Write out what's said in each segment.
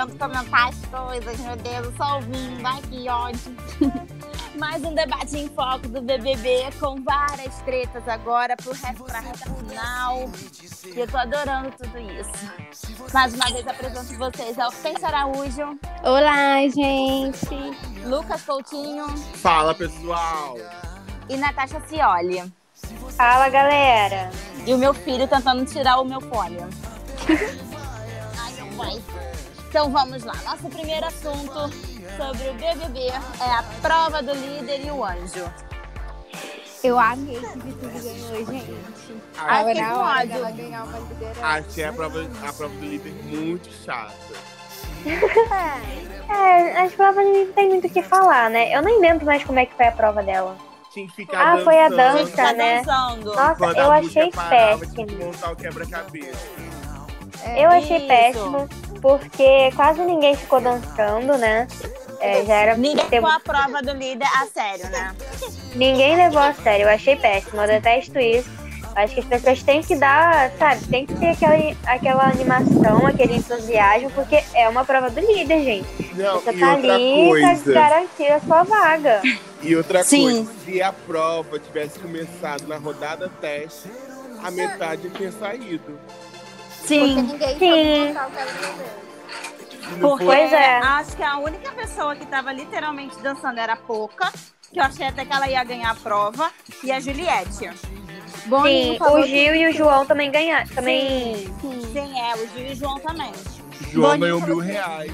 querendo comentar as coisas, meu Deus, só ouvindo, ai que ódio. Mais um debate em foco do BBB, com várias tretas agora pro resto pra reta final. E eu tô adorando tudo isso. Mais uma vez apresento vocês ao Fence Araújo. Olá, gente. Lucas Coutinho. Fala, pessoal. E Natasha Cioli. Fala, galera. E o meu filho tentando tirar o meu fone. Ai, não vai. Então vamos lá. Nosso primeiro assunto sobre o BBB é a prova do líder e o anjo. Eu amei que Vitube ganhou, gente. Ai, Tava que na hora ódio. dela ganhar uma liderança. Achei a prova, a prova do líder muito chata. É, as provas não tem muito o que falar, né? Eu nem lembro mais como é que foi a prova dela. Tinha que ficar Ah, dançando. foi a dança. né? dançando. Nossa, Quando eu achei parava, tinha que péssimo. montar o quebra-cabeça. É, Eu achei Isso. péssimo, porque quase ninguém ficou dançando, né? É, já era Ninguém teve- levou a prova do líder a sério, né? Ninguém levou a sério, eu achei péssimo, eu detesto isso. Acho que as pessoas têm que dar, sabe, tem que ter aquela, aquela animação, aquele entusiasmo, porque é uma prova do líder, gente. Não, Você e tá outra ali pra coisa. garantir a sua vaga. E outra Sim. coisa, se a prova tivesse começado na rodada teste, a metade tinha saído. Porque Sim. ninguém Sim. soube montar o Porque Pois é. acho que a única pessoa que tava literalmente dançando era a Poca, que eu achei até que ela ia ganhar a prova, e a Juliette. Boninho Sim, falou o Gil e o João também ganharam. Também. Sim, Sim, é, o Gil e o João também. João Boninho ganhou mil reais.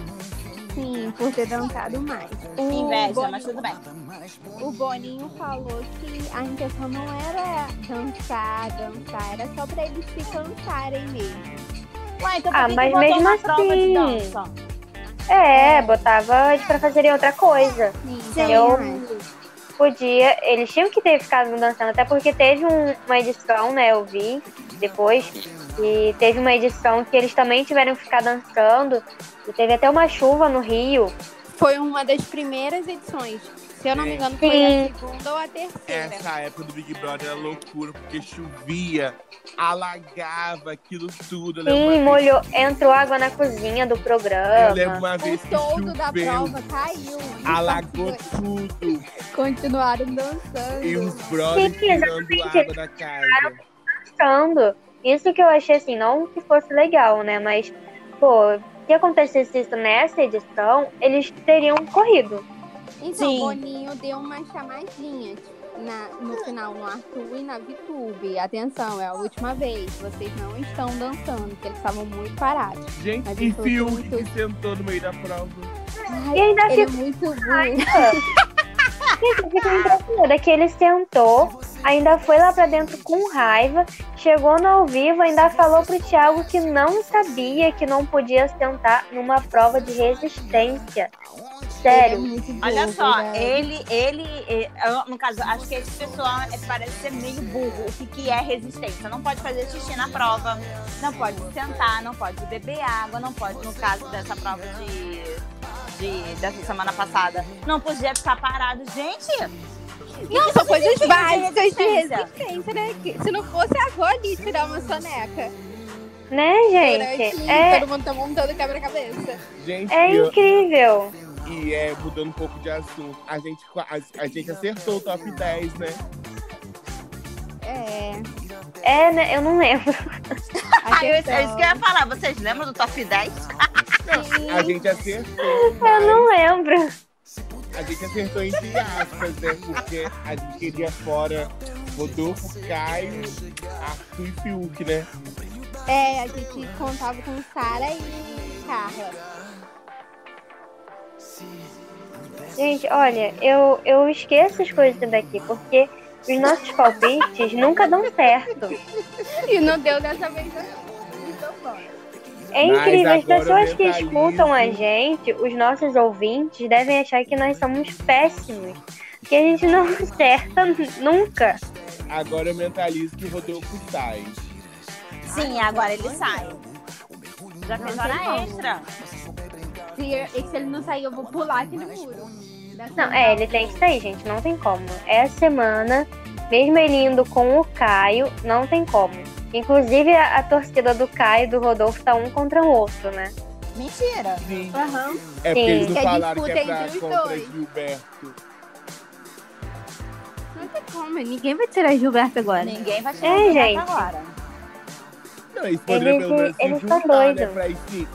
Sim, por ter dançado mais. O Inveja, Boninho- mas tudo bem. O Boninho falou que a intenção não era dançar, dançar, era só pra eles se cansarem mesmo. Ué, então por Ah, que mas mesmo uma prova de assim- dança? É, botava eles pra fazerem outra coisa. Sim, Sim. Eu- acho. Podia, eles tinham que ter ficado dançando, até porque teve um- uma edição, né? Eu vi depois, e teve uma edição que eles também tiveram que ficar dançando. E teve até uma chuva no Rio. Foi uma das primeiras edições. Se eu não me engano, foi Sim. a segunda ou a terceira. Essa época do Big Brother era loucura, porque chovia, alagava aquilo tudo. Eu Sim, molhou, entrou água na cozinha do Eu programa. lembro uma vez O que todo da prova caiu. alagou tudo. Continuaram dançando. E os brothers Sim, tirando água da casa. dançando. Isso que eu achei assim, não que fosse legal, né? Mas, pô, se acontecesse isso nessa edição, eles teriam corrido. Então, Sim. o Boninho deu uma chamadinha na, no final no Arthur e na Vitube. Atenção, é a última vez. Vocês não estão dançando, porque eles estavam muito parados. Gente, Mas e muito- que sentou no meio da prova. E ainda Ele é ficou. muito burro. Gente, eu fico impressionada que ele sentou, ainda foi lá pra dentro com raiva, chegou no ao vivo, ainda falou pro Thiago que não sabia que não podia sentar numa prova de resistência. É Olha só, ele, ele, eh, eu, no caso, acho que esse pessoal parece ser meio burro. O que, que é resistência? Não pode fazer xixi na prova, não pode sentar, não pode beber água, não pode, no caso dessa prova de, de dessa semana passada, não podia ficar parado. Gente, Não, são coisas básicas de resistência. né? Se não fosse a ali tirar uma soneca. Né, gente? Durante É, todo mundo tá montando quebra-cabeça. Gente, é eu- incrível. E é, mudando um pouco de assunto, a gente, a, a gente acertou o top 10, né? É. É, né? Eu não lembro. ah, eu, é isso que eu ia falar. Vocês lembram do top 10? A gente acertou. Eu não lembro. A gente acertou entre aspas, né? Porque a gente queria fora Rodolfo, Caio, Arthur e Fiuk, né? É, a gente contava com Sara e Carla. Gente, olha, eu, eu esqueço as coisas daqui, porque os nossos palpites nunca dão certo. E não deu dessa vez, não. Então, bora. É incrível, as pessoas que escutam a gente, os nossos ouvintes, devem achar que nós somos péssimos. Que a gente não acerta nunca. Agora eu mentalizo que o Rodolfo sai. Sim, agora ele sai. Já fez hora extra. Se, se ele não sair, eu vou pular aquele muro. Não, é, ele tem que sair, gente, não tem como. Essa semana, mesmo ele indo com o Caio, não tem como. Inclusive, a, a torcida do Caio e do Rodolfo tá um contra o outro, né? Mentira. Sim. Aham. É porque Sim. eles não Que falaram que é disputa pra entre os contra dois. Gilberto. Não tem como, ninguém vai tirar Gilberto agora. Ninguém vai tirar É, o Gilberto gente. agora. Não, eles poderiam Eles- pelo menos se eles juntar, né? Pra sim.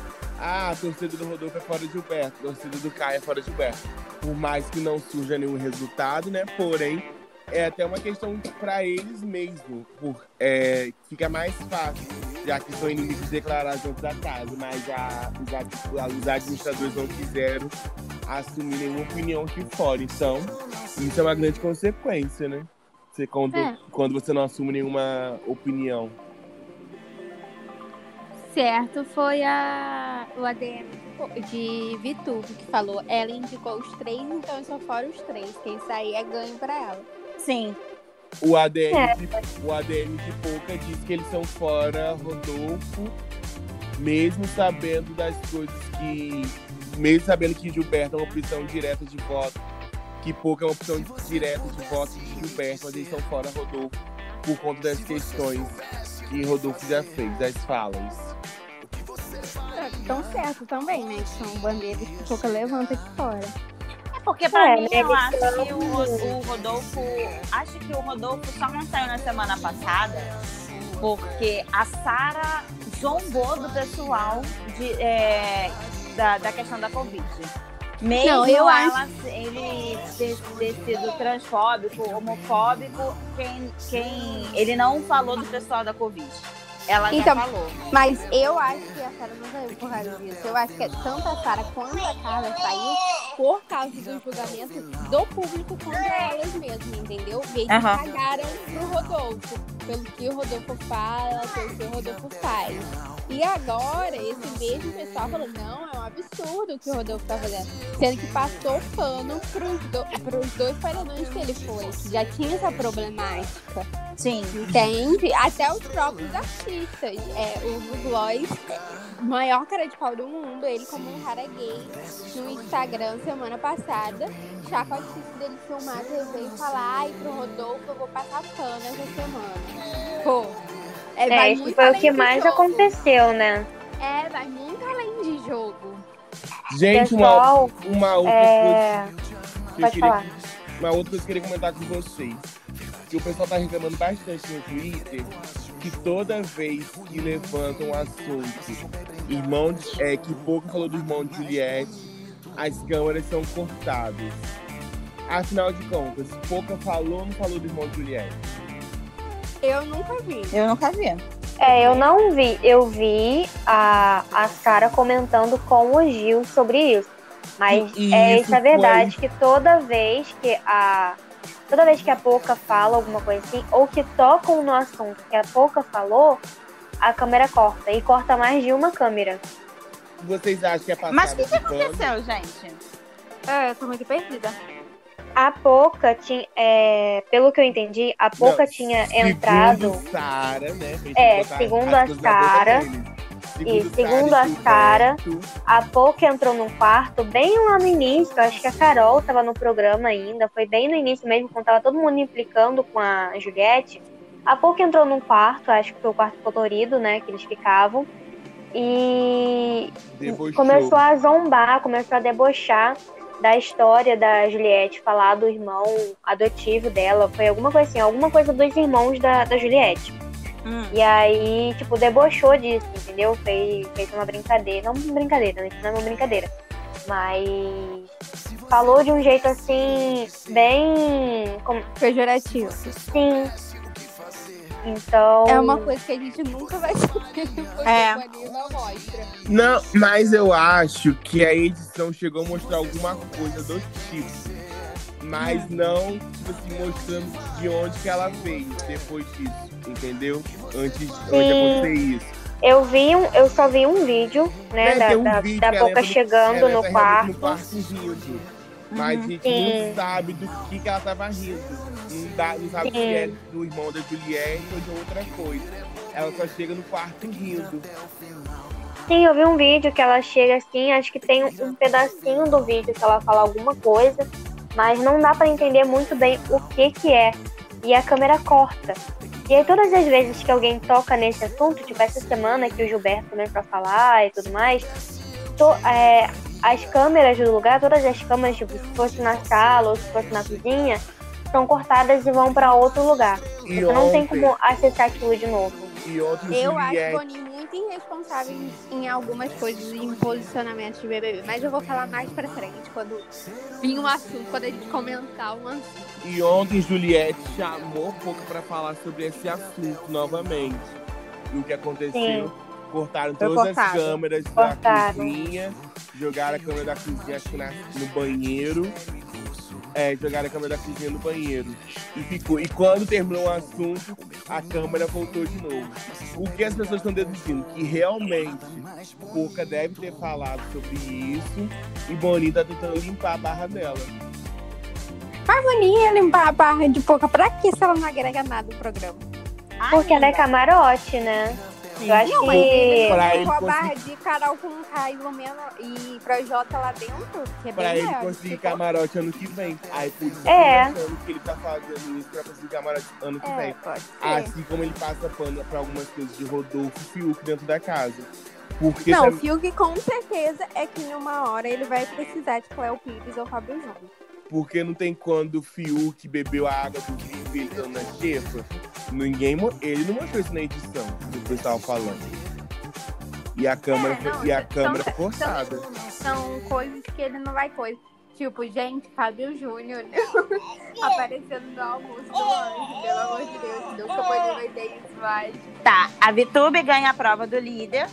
Ah, a torcida do Rodolfo é fora de Gilberto, a torcida do Caio é fora de Gilberto. Por mais que não surja nenhum resultado, né? Porém, é até uma questão pra eles mesmo. Por, é, fica mais fácil, já que são inimigos declarados dentro da casa. Mas os, ad- os administradores não quiseram assumir nenhuma opinião aqui fora. Então, isso é uma grande consequência, né? Você, quando, É. quando você não assume nenhuma opinião. Certo, foi a, o ADM de Vitube que falou. Ela indicou os três, então eu só fora os três. Quem sair é ganho pra ela. Sim. O ADM, É. de, o ADM de Pouca diz que eles são fora Rodolfo, mesmo sabendo das coisas que. Mesmo sabendo que Gilberto é uma opção direta de voto, que Pouca é uma opção direta de voto de Gilberto, mas eles são fora Rodolfo por conta das questões que Rodolfo já fez, das falas. Estão certo também, né? Que são bandeiras que pouca levanta aqui fora. É porque pra É, mim né, eu acho que o, o Rodolfo. Acho que o Rodolfo só não saiu na semana passada porque a Sara zombou do pessoal de, é, da, da questão da Covid. Mesmo Não, eu ela, ele ter, ter sido transfóbico, homofóbico, quem, quem. Ele não falou do pessoal da Covid. Ela Então, já falou. Mas eu acho que a Sara não saiu por causa disso. Eu acho que tanto a Sara quanto a Carla saiu por causa do julgamento do público contra elas mesmas, entendeu? E eles Aham. cagaram pro Rodolfo, pelo que o Rodolfo fala, pelo que o Rodolfo faz. E agora, esse mesmo pessoal falou, não, é um absurdo o que o Rodolfo tá fazendo. Sendo que passou pano pros, do, pros dois paredões que ele foi, que já tinha essa problemática. Sim. Entende? Até os próprios artistas. É, o Gloss, maior cara de pau do mundo, ele como um cara gay no Instagram semana passada. Já com a artista dele filmado, ele veio falar, ai, pro Rodolfo eu vou passar pano essa semana. Pô. É, É, vai isso foi o que mais jogo. aconteceu, né? É, vai muito além de jogo. Gente, uma, Pessoal, uma outra é... coisa que eu queria. Uma outra coisa que eu queria comentar com vocês. Que o pessoal tá reclamando bastante no Twitter que toda vez que levantam um assunto, irmão de- é, que pouco falou do irmão de Juliette, as câmeras são cortadas. Afinal de contas, pouca falou ou não falou do irmão de Juliette? Eu nunca vi. Eu nunca vi. É, eu não vi. Eu vi a, a Sara comentando com o Gil sobre isso. Mas E é isso isso é verdade que toda vez que a toda vez que a Poca fala alguma coisa assim ou que tocam no assunto que a Poca falou, a câmera corta e corta mais de uma câmera. Vocês acham que é passada Mas o que, que aconteceu, gente? É, eu tô muito perdida. A Poca tinha, é, pelo que eu entendi, a Poca Não, tinha entrado Segundo Sara, né? É, segundo a Sara, deles. e segundo a Sara, A Poca entrou num quarto bem lá no início, acho que a Carol tava no programa ainda, foi bem no início mesmo, quando tava todo mundo implicando com a Juliette. A Poca entrou num quarto, acho que foi o quarto colorido, né, que eles ficavam, e debochou. começou a zombar, começou a debochar da história da Juliette, falar do irmão adotivo dela, foi alguma coisa assim, alguma coisa dos irmãos da, da Juliette. Hum. E aí, tipo, debochou disso, entendeu? Fez, fez uma brincadeira. Não uma brincadeira, né? Não é uma brincadeira. Mas falou de um jeito assim, bem. Como, Pejorativo. sim. Então. É uma coisa que a gente nunca vai saber É. mostra. Não, mas eu acho que a edição chegou a mostrar alguma coisa do tipo. Mas não, tipo assim, mostrando de onde que ela veio depois disso, entendeu? Antes, antes de acontecer isso. Eu vi um, eu só vi um vídeo, né, da, um da, vídeo da no- chegando no realmente quarto. No quarto rindo. Mas a gente Sim. não sabe do que, que ela tava rindo. Não, dá, não sabe se Sim. é do irmão da Juliette ou de outra coisa. Ela só chega no quarto rindo. Sim, eu vi um vídeo que ela chega assim, acho que tem um pedacinho do vídeo que ela fala alguma coisa, mas não dá pra entender muito bem o que que é. E a câmera corta. E aí todas as vezes que alguém toca nesse assunto, tipo essa semana que o Gilberto começou a falar e tudo mais, to, é, as câmeras do lugar, todas as câmeras, tipo, se fosse na sala ou se fosse na cozinha, são cortadas e vão pra outro lugar. E Você não tem ontem- como acessar aquilo de novo. E outro Eu acho Juliette. Boninho muito irresponsável em, em algumas coisas, em posicionamentos de BBB. Mas eu vou falar mais pra frente, quando vir um assunto, quando a gente comentar um assunto. E ontem Juliette chamou pouco pra falar sobre esse assunto novamente. E o que aconteceu? Cortaram Foi todas as cortado. câmeras Cortaram. da cozinha, jogaram a câmera da cozinha acho que na- no banheiro. É, jogaram a câmera da cozinha no banheiro. E ficou. E quando terminou o assunto, a câmera voltou de novo. O que as pessoas estão deduzindo? Que realmente Pouca deve ter falado sobre isso e Boninho tá tentando limpar a barra dela. Boninho ia limpar a barra de pouca. Pra que se ela não agrega nada no programa? Porque ela é camarote, né? Eu acho Não, que. Ele conseguir- barra de Carol com K, Ilumina e Projota lá dentro, que é Pra ele maior. conseguir Ficou- camarote ano que vem. Aí por isso É. achando que ele tá fazendo isso pra conseguir camarote ano que É, vem. Assim como ele passa pano pra algumas coisas de Rodolfo e Fiuk dentro da casa. Porque Não, o também- Fiuk com certeza é que em uma hora ele vai precisar de Cléo Pires ou Fábio Júnior. Porque não tem quando o Fiuk bebeu a água do vinho dele dando na xepa. Ninguém, ele não mostrou isso na edição do que eu estava falando. E a câmera, É, não, e a são- câmera são- forçada. São coisas que ele não vai coisa. Tipo, gente, Fábio Júnior aparecendo no almoço do anjo, pelo amor de Deus, nunca poderia vai ter isso, mas. Tá, a Vitube ganha a prova do líder.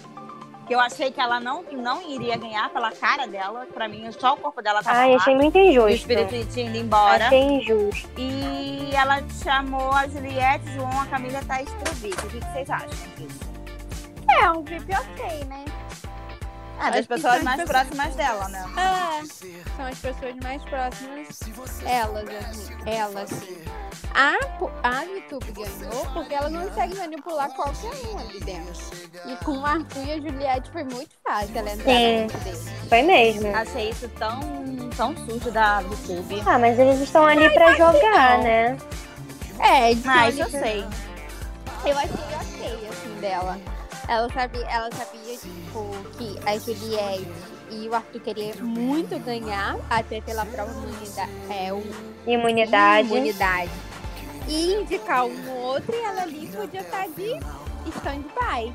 Que eu achei que ela não, não iria ganhar pela cara dela. Pra mim, só o corpo dela tava Ai, lá. achei muito E o injusto. espírito tinha ido embora. Achei injusto. E ela chamou a Juliette, João, a Camila Thaís pro VIP. O que vocês acham disso? É, um VIP ok, né? Ah, das pessoas mais as próximas dela, né? É, são as pessoas mais próximas, elas, assim, ela, assim. A, a YouTube ganhou porque ela não consegue manipular qualquer um ali dentro. E com o Arthur e a Juliette foi muito fácil ela entrar Sim. Foi mesmo. Achei isso tão, tão sujo da YouTube. Ah, mas eles estão ali pra jogar, não. né? É, Mas eu sei. Eu achei ok, assim, dela. Ela sabia, ela sabia, tipo, que a Juliette e o Arthur queriam muito ganhar, até pela prova imunidade, é, o Imunidade. imunidade. E indicar um outro e ela ali podia estar de stand-by.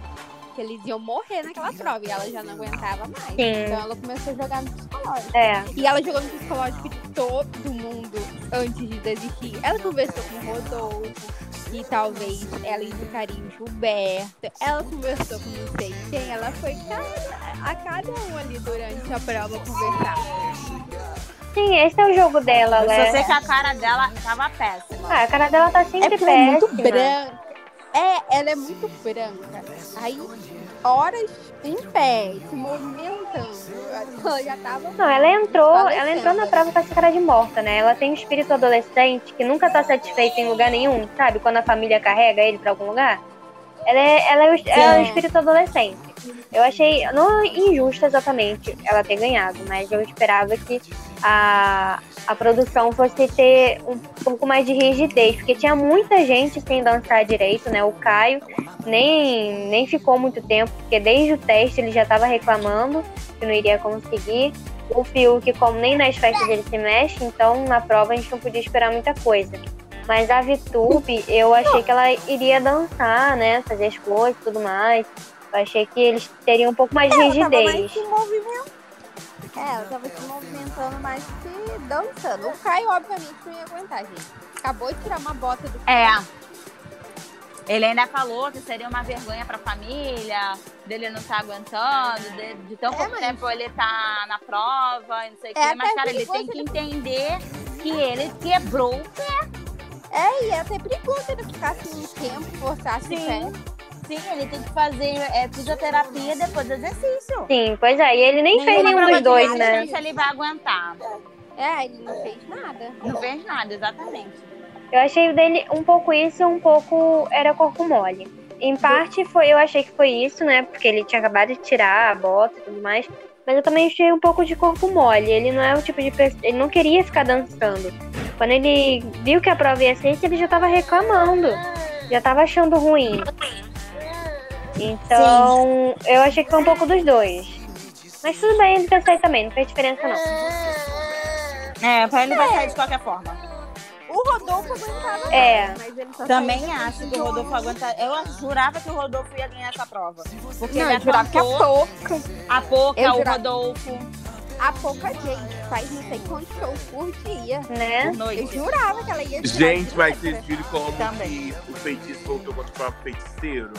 Que eles iam morrer naquela prova e ela já não aguentava mais. Sim. Então ela começou a jogar no psicológico. É. E ela jogou no psicológico de todo mundo antes de desistir. Ela conversou com o Rodolfo, que talvez ela indicaria o Gilberto. Ela conversou com não sei quem. Ela foi cada- a cada um ali durante a prova conversar. Sim, esse é o jogo dela, Eu só sei né? que a cara dela tava péssima. Ah, a cara dela tá É sempre porque ela é muito péssima. branca. É, ela é muito branca. Aí, horas em pé, se movimentando. Ela já tava. Não, ela entrou, Falecendo. ela entrou na prova com essa cara de morta, né? Ela tem um espírito adolescente que nunca tá satisfeito em lugar nenhum, sabe? Quando a família carrega ele pra algum lugar. Ela é, ela é, o, é o espírito adolescente. Eu achei, não injusto exatamente ela ter ganhado, mas eu esperava que a, a produção fosse ter um pouco mais de rigidez, porque tinha muita gente sem dançar direito, né? O Caio nem, nem ficou muito tempo, porque desde o teste ele já estava reclamando que não iria conseguir. O Fiuk, como nem nas festas ele se mexe, então na prova a gente não podia esperar muita coisa. Mas a Vitube, eu achei que ela iria dançar, né? Fazer as coisas e tudo mais. Eu achei que eles teriam um pouco mais de Ela tava mais rigidez. se movimentando. É, ela tava se movimentando mais que dançando. O Caio, obviamente, não ia aguentar, gente. Acabou de tirar uma bota do É. Ele ainda falou que seria uma vergonha pra família, dele não estar aguentando, de, de tão É, pouco mas- tempo ele tá na prova, e não sei o É quê. Mas, até cara, ele tem perigoso que entender que ele quebrou o pé. É, e é até perigoso ele ficar assim um tempo, forçasse o Sim. pé. Sim, ele tem que fazer é, fisioterapia depois do exercício. Sim, pois é. E ele nem fez Nenhuma nenhum prova dos dois, né? resistência ele vai aguentar. É, ele não fez nada. Não fez nada, exatamente. Eu achei o dele um pouco isso, um pouco era corpo mole. Em parte foi, eu achei que foi isso, né? Porque ele tinha acabado de tirar a bota e tudo mais. Mas eu também achei um pouco de corpo mole. Ele não é o tipo de pessoa. Ele não queria ficar dançando. Quando ele viu que a prova ia ser ele já tava reclamando. já tava achando ruim. Então, eu achei que foi um pouco dos dois. Mas tudo bem, ele quer sair também, não fez diferença não. É, pra ele vai sair de qualquer forma. O Rodolfo aguentava É. mais, mas ele só Também acho que o. Rodolfo aguenta. Eu jurava que o Rodolfo ia ganhar essa prova. Porque Não, ele eu jurava que a apontou pouca. a pouca, Eu o jurava- Rodolfo. A pouca gente faz não sei quantos shows por dia. Né? Eu jurava que ela ia jurar Gente, mas vocês viram como que o feitiço voltou contra o próprio feiticeiro?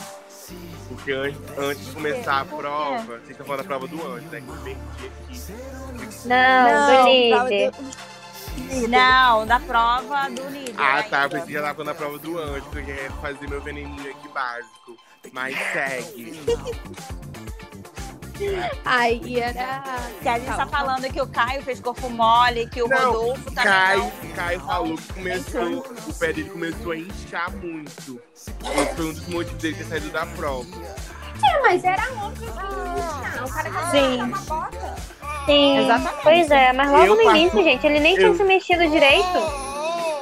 Porque antes, antes de começar a prova, vocês estão falando da prova do anjo, né? Que eu perdi aqui. Não, do líder. Não, da prova do líder. Ah, tá. ainda. Pensei que já tava falando da prova do anjo, que eu ia fazer meu veneninho aqui básico. Mas segue. Aí era. Que a gente tá falando que o Caio fez corpo mole, que o Não, Rodolfo também Caio, não. Caio falou que começou, o pé dele começou a inchar muito. Esse foi um dos motivos dele ter saído da prova. É, mas era óbvio que não. O cara que Sim. uma bota. Sim. Exatamente. Pois é, mas logo Eu no passo- início, gente, ele nem tinha eu- se mexido direito.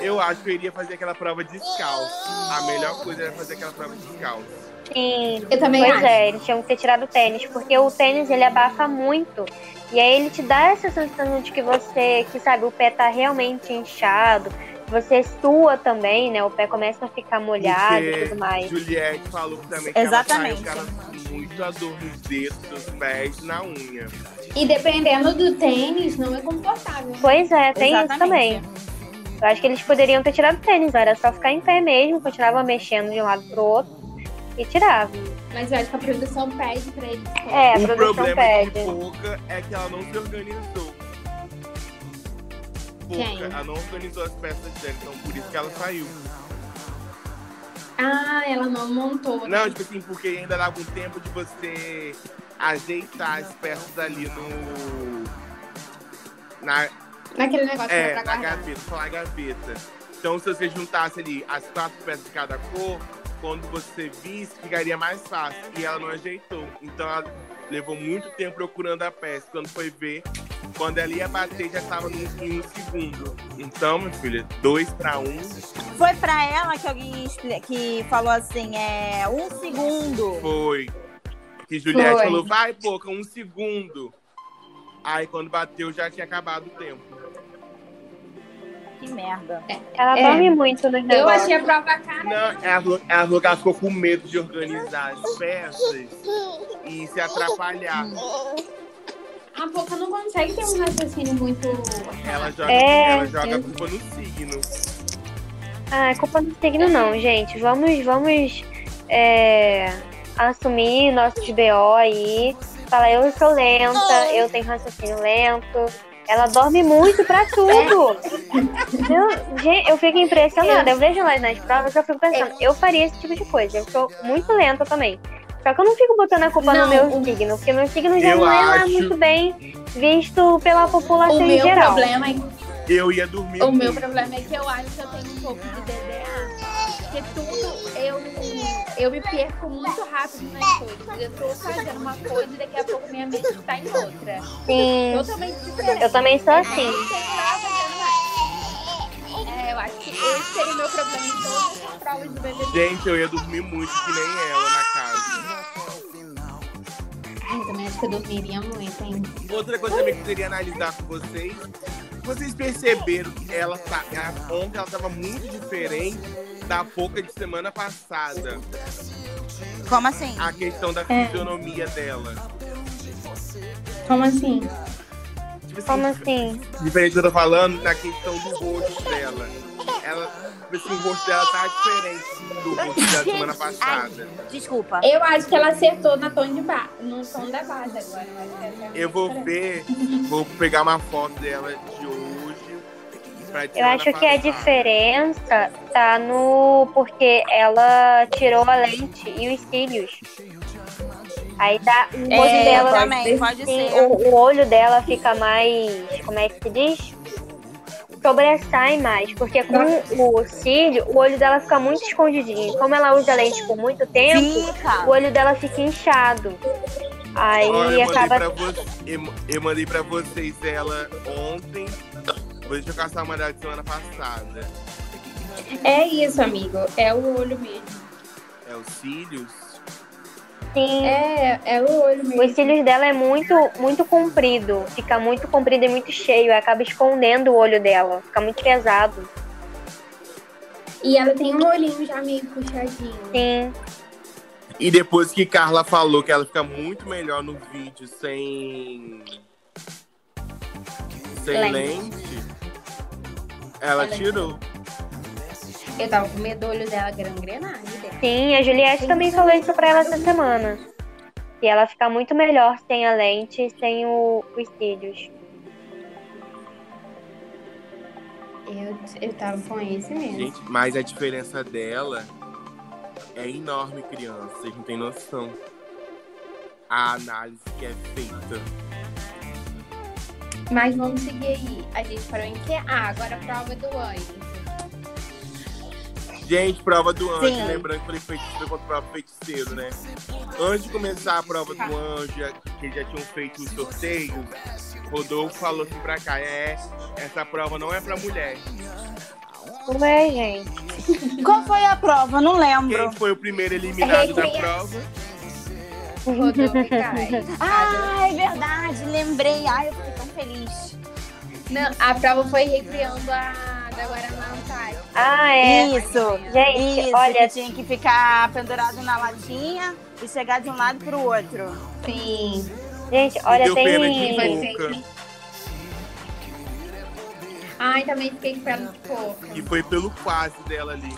Eu acho que eu iria fazer aquela prova descalço. A melhor coisa era fazer aquela prova descalço. Sim. Eu também Pois acho. é, eles tinham que ter tirado o tênis, porque o tênis ele abafa muito. E aí ele te dá essa sensação de que você, que sabe, o pé tá realmente inchado. Você sua também, né? O pé começa a ficar molhado e tudo mais. Juliette falou que também que Exatamente. ela com muito a dor nos dedos, dos pés, na unha. E dependendo do tênis, não é confortável. Pois é, tem isso Exatamente. também. Eu acho que eles poderiam ter tirado o tênis, era só ficar em pé mesmo, continuava mexendo de um lado pro outro e tirava. Mas eu acho que a produção pede pra eles. É, a o produção problema pede. de Pouca é que ela não se organizou. Quem? Pouca, ela não organizou as peças dela, então por isso que ela saiu. Ah, ela não montou. Não, tipo assim, porque ainda dava um tempo de você ajeitar as peças ali no. Na, Naquele negócio que é, na gaveta, falar gaveta. Então, se você juntasse ali as quatro peças de cada cor, quando você visse, ficaria mais fácil. E ela não ajeitou. Então, ela levou muito tempo procurando a peça. Quando foi ver, quando ela ia bater, já estava em um segundo. Então, minha filha, dois pra um. Foi pra ela que alguém que falou assim, é um segundo. Foi. Que Juliette Foi. falou, vai, pouca, um segundo. Aí, quando bateu, já tinha acabado o tempo. Que merda. Ela É. dorme muito nos Eu achei a prova cara. Não, ela falou, ela falou que ela ficou com medo de organizar as peças e se atrapalhar. A Boca não consegue ter um raciocínio muito. Ela joga, É, ela joga a eu- culpa no signo. Ah, é culpa do signo não, gente. Vamos, vamos é, assumir nossos BO aí. Falar, eu sou lenta, eu tenho raciocínio lento. Ela dorme muito pra tudo. Eu, gente, eu fico impressionada. Eu vejo lá nas provas, eu fico pensando, eu faria esse tipo de coisa. Eu sou muito lenta também. Só que eu não fico botando a culpa Não, no meu o- signo, porque meu signo já Eu não é lá muito bem visto pela população O em meu geral. problema é Eu ia dormir O meu muito. problema é que eu acho que eu tenho um pouco de DDA. Porque tudo eu, eu me perco muito rápido nas coisas. Eu tô fazendo uma coisa e daqui a pouco minha mente está em outra. Sim, Totalmente diferente. eu também sou assim. É, eu acho que esse seria o meu problema em todas as provas do BBB. Gente, eu ia dormir muito que nem ela na casa. Ai, eu também acho que eu dormiria muito, hein? Outra coisa também que eu queria analisar com vocês. Vocês perceberam que ela tá. a- Ontem ela tava muito diferente da pouca de semana passada. Como assim? A questão da É. fisionomia dela. Como assim? Tipo assim, Como assim? Diferente do que eu tô falando, na questão do rosto dela. Ela, tipo assim, o rosto dela tá diferente do rosto da semana passada. Desculpa. Eu acho que ela acertou na tom de ba... no tom da base agora. Eu, acho que essa é Eu vou ver, vou pegar uma foto dela de hoje. Eu acho que a diferença tá no. porque ela tirou a lente e os cílios. Aí dá. O olho É, dela também, pode sim, ser. o, o olho dela fica mais. Como é que se diz? Sobressai mais. Porque com o cílio, o olho dela fica muito escondidinho. Como ela usa lente por muito tempo, o Fica. olho dela fica inchado. Aí eu, mandei acaba. pra vo- eu, mandei pra vocês ela ontem. Deixa eu caçar uma dela de semana passada. É isso, amigo. É o olho mesmo. É os cílios. Sim. É, é o olho mesmo. Os cílios dela é muito, muito comprido. Fica muito comprido e muito cheio. Acaba escondendo o olho dela. Fica muito pesado. E ela tem um olhinho já meio puxadinho. Sim. E depois que Carla falou que ela fica muito melhor no vídeo sem. Sem Lente. lente, ela Ela tirou. Eu tava com medo do olho dela gangrenar. Sim, a Juliette também falou isso pra ela essa semana. Que ela fica muito melhor sem a lente e sem o, os cílios. Eu, eu tava com esse mesmo. Gente, mas a diferença dela é enorme, criança. Vocês não tem noção. A análise que é feita. Mas vamos seguir aí. A gente parou em que? Ah, agora a prova do anjo. Gente, prova do anjo. Sim. Lembrando que falei feiticeiro contra prova feiticeiro, né? Antes de começar a prova do anjo, que já tinham feito os sorteios, Rodolfo falou assim pra cá: é, essa prova não é pra mulher. Ué, gente. Qual foi a prova? Não lembro. Quem foi o primeiro eliminado da Recria- prova? E Caio. Ah, é verdade. Lembrei. Ai, eu fiquei tão feliz. Não, a prova foi recriando a da Guaraná Antártica. Ah, é. Isso. Gente, Isso, olha, que tinha que ficar pendurado na latinha e chegar de um lado pro outro. Sim. gente, olha, deu pena de tem. Boca. Ai, também fiquei com de pouco. Que foi pelo quase dela ali.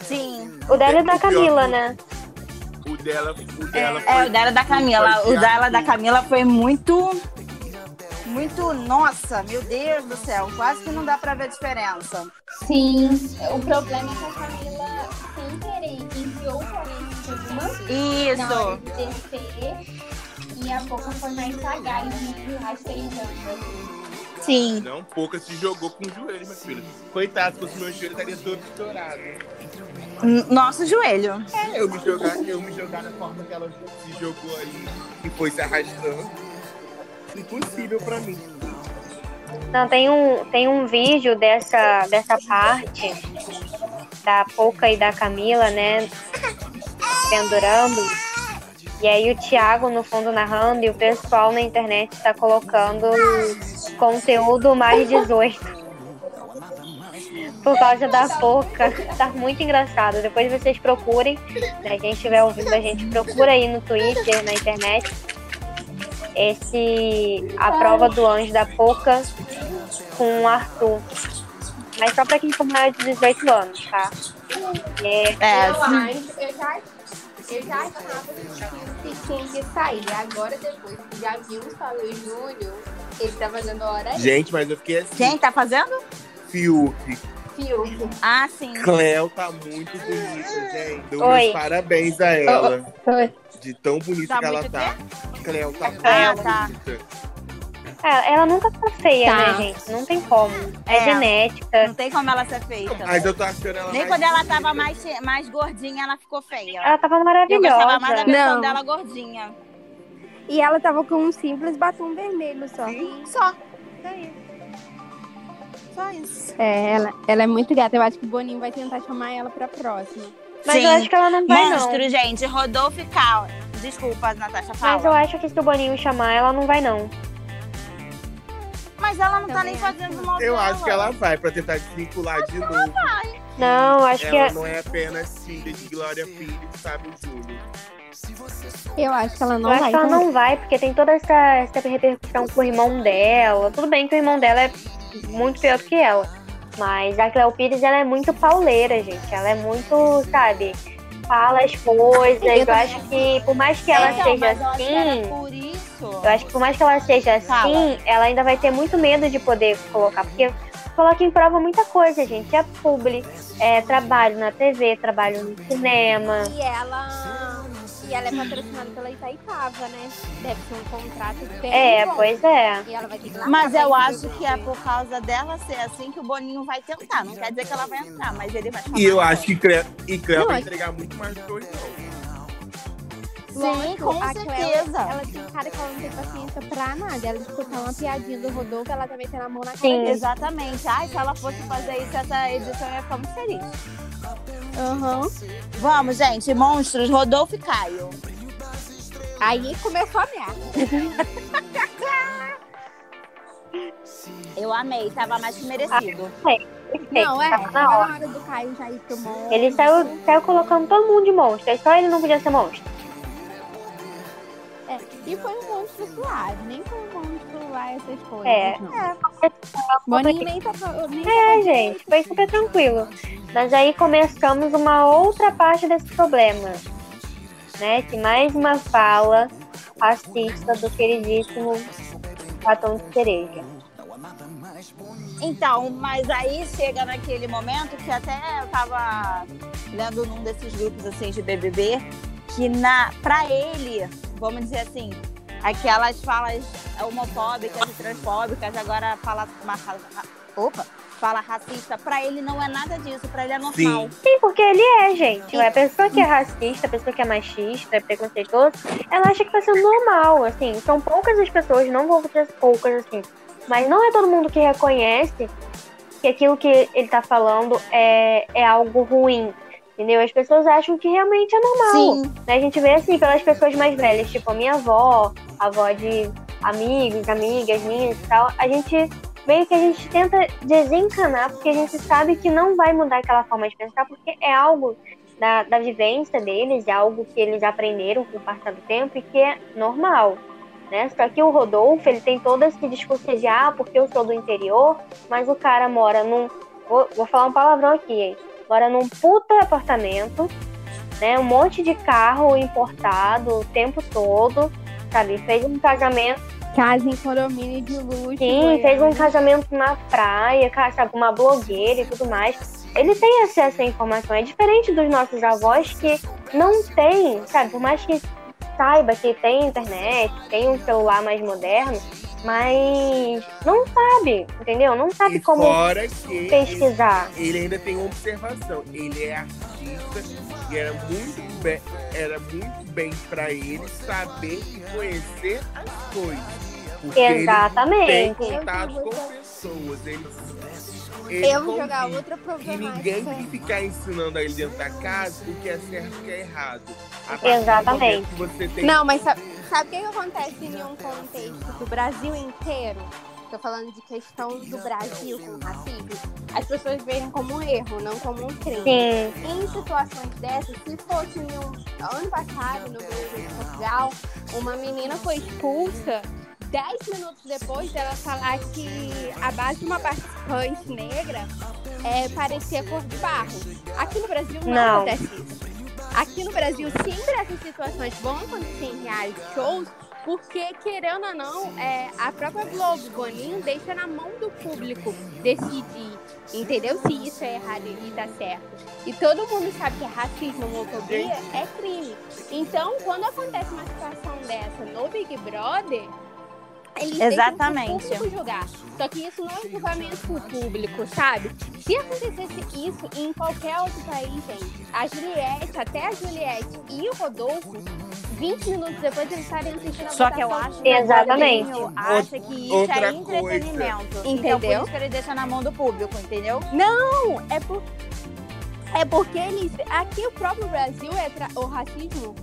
Sim. O dela é da Camila, né? O dela, o dela É, foi. o dela da Camila. O dela da de Camila foi muito. Muito. Nossa, meu Deus do céu. Quase que não dá pra ver a diferença. Sim. O problema é que a Camila, sem querer, enfiou o palito em uma na hora Isso. de descer. E a boca foi mais sagaz e rastejando. assim. Sim. Não, pouca se jogou com o joelho, minha filha. Coitado, se fosse meu joelho, estaria todo estourado. Nosso joelho. É, eu me jogar, eu me jogar da forma que ela se jogou aí e foi se arrastando. Impossível pra mim. Não, tem um, tem um vídeo dessa, dessa parte da Poca e da Camila, né? Pendurando. E aí o Thiago no fundo narrando e o pessoal na internet tá colocando conteúdo mais 18. Por causa da Poca. Tá muito engraçado. Depois vocês procurem. Né? Quem estiver ouvindo a gente, procura aí no Twitter, na internet. Esse. A prova do anjo da Poca com o Arthur. Mas só pra quem for maior de 18 anos, tá? É, É, eu já, achava que tinha que sair. Agora, depois que já vimos Fábio Júnior, ele tá fazendo hora aí. Gente, mas eu fiquei assim. Quem tá fazendo? Fiuk. Fiuk. Ah, sim. Cleo tá muito bonita, gente. Dou Oi. meus parabéns a ela. Oi. De tão bonita Tá que ela tá. Cleo tá Ah, tá. bonita. É, ela nunca tá feia, Tá. né, gente? Não tem como. É, É. genética. Não tem como ela ser feita. Mas eu tô achando ela Nem mais quando ela tava mais, mais gordinha, ela ficou feia. Ela tava Eu gostava mais da maravilhosa. versão Não. dela gordinha. E ela tava com um simples batom vermelho só. Só. Só isso. Só isso. É, ela, ela é muito gata. Eu acho que o Boninho vai tentar chamar ela pra próxima. Mas Sim. eu acho que ela não vai, Monstro, não. gente. Rodolfo e Cal. Desculpa, Natasha, Mas eu fala. acho que se o Boninho chamar, ela não vai, não. Mas ela não tá nem acho. fazendo novela. Eu acho que ela vai pra tentar desvincular de novo. Não, acho que Ela é- não é apenas filha de Glória Pires e Fábio Júnior. Eu acho que ela eu não acho vai. que ela também. não vai, porque tem toda essa, essa repercussão com o irmão dela. Tudo bem que o irmão dela é muito pior do que ela. Mas a Cleo Pires, ela é muito pauleira, gente. Ela é muito, sabe, fala as coisas. Eu, também acho que, por mais que ela Então, seja eu acho era assim, isso. eu acho que por mais que ela seja assim, Fala. ela ainda vai ter muito medo de poder colocar. Porque coloca em prova muita coisa, gente. É publi, é trabalho na TV, trabalho no cinema. E ela. E ela é patrocinada pela Itaipava, né? Deve ser um contrato bem É, bom. pois é. E ela vai ter que largar Mas eu acho que é por causa dela ser assim que o Boninho vai tentar. Não quer dizer que ela vai entrar, mas ele vai E eu acho que Cleo, e Cleo vai entregar muito mais do que. Sim, Lógico, com a Cleo, certeza. ela tem cara que ela não tem paciência pra nada. Ela escutar uma piadinha do Rodolfo, ela tá metendo a mão na cara Sim. dele. Exatamente. Ai, se ela fosse fazer isso, essa edição ia ficar muito feliz. Aham. Vamos, gente. Monstros, Rodolfo e Caio. Aí começou a merda. Eu amei, tava mais que merecido. Perfeito, Não, é. tava na hora. do Caio já ir pro monstro. Ele saiu, saiu colocando todo mundo de monstro. aí Só ele não podia ser monstro. É, e foi um monstro suave, nem foi um monstro lá, essas coisas. É. Não. Boninho nem tá. Nem É, gente, foi super tranquilo. Mas aí começamos uma outra parte desse problema. Né? Que mais uma fala racista do queridíssimo batom de cereja. Então, mas aí chega naquele momento que até eu tava lendo num desses grupos assim de BBB, que na para ele, vamos dizer assim, aquelas falas homofóbicas e transfóbicas, agora fala uma opa, fala racista, pra ele não é nada disso, pra ele é normal. Sim. Sim, porque ele é, gente. A pessoa que é racista, a pessoa que é machista, é preconceituosa, ela acha que tá sendo normal, assim. São poucas as pessoas, não vou dizer poucas, assim. Mas não é todo mundo que reconhece que aquilo que ele tá falando é, é algo ruim. Entendeu? As pessoas acham que realmente é normal. Sim, né? A gente vê assim pelas pessoas mais velhas, tipo a minha avó, a avó de amigos, amigas minhas e tal. A gente meio que a gente tenta desencanar porque a gente sabe que não vai mudar aquela forma de pensar porque é algo da, da vivência deles, é algo que eles aprenderam com o passar do tempo e que é normal. Né? Só que o Rodolfo, ele tem todo esse discurso de ah, porque eu sou do interior, mas o cara mora num. Vou, vou falar um palavrão aqui, hein? Mora num puta apartamento, né? Um monte de carro importado o tempo todo, sabe? Fez um casamento, Casa em condomínio de luxo. sim, Goiânia. fez um casamento na praia, sabe? Uma blogueira e tudo mais. Ele tem acesso à informação. É diferente dos nossos avós que não tem, sabe? Por mais que saiba que tem internet, tem um celular mais moderno, mas não sabe, entendeu? Não sabe E como fora que ele, pesquisar. ele ainda tem uma observação. Ele é artista e era muito bem, era muito bem para ele saber e conhecer as coisas. Porque ele tem Exatamente. contato com pessoas. Ele, ele Eu vou jogar outra E ninguém tem problemática. que ficar ensinando a ele dentro da casa o que é certo e o que é errado. Exatamente. momento que você tem Não, mas sabe, sabe o que, que acontece em um contexto do Brasil inteiro? Tô falando de questão do Brasil com racismo. As pessoas veem como um erro, não como um crime. Sim, Em situações dessas, se fosse um ano passado, no Brasil de Portugal, uma menina foi expulsa 10 minutos depois dela falar que a base de uma participante negra é, parecia cor de barro. Aqui no Brasil não, Não. acontece isso. Aqui no Brasil, sempre essas situações vão acontecer em reality shows, porque, querendo ou não, é, a própria Globo, Boninho, deixa na mão do público decidir, entendeu? Se isso é errado e tá certo. E todo mundo sabe que racismo, homofobia é crime. Então, quando acontece uma situação dessa no Big Brother, eles Exatamente. deixam. Só que isso não é um julgamento público, sabe? Se acontecesse isso em qualquer outro país, gente, a Juliette, até a Juliette e o Rodolfo, 20 minutos depois eles estariam assistindo a Só que eu acho que Exatamente. Boninho acha que isso Outra é entretenimento. Então, por Entendeu? isso que ele deixa na mão do público, entendeu? Não, é por é porque eles aqui o próprio Brasil é tra- o racismo.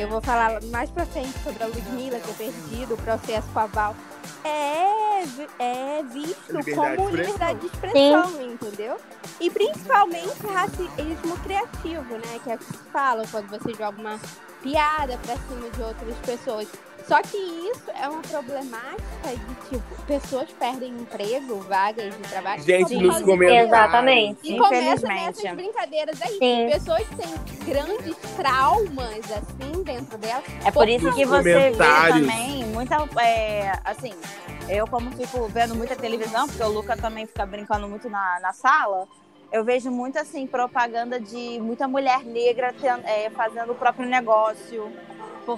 Eu vou falar mais pra frente sobre a Ludmilla ter perdido o processo com a Val. É, é visto Liberdade como liberdade de expressão, entendeu? E principalmente racismo criativo, né? Que é o que se fala quando você joga uma piada pra cima de outras pessoas. Só que isso é uma problemática de tipo, pessoas perdem emprego, vagas de trabalho. gente nos comentários. Exatamente. e começa nessas brincadeiras aí. Sim. Pessoas têm grandes traumas, assim, dentro delas. É por isso que você vê também muita. é, assim, eu como fico vendo muita televisão, porque o Luca também fica brincando muito na, na sala, eu vejo muito assim, propaganda de muita mulher negra ten- é, fazendo o próprio negócio,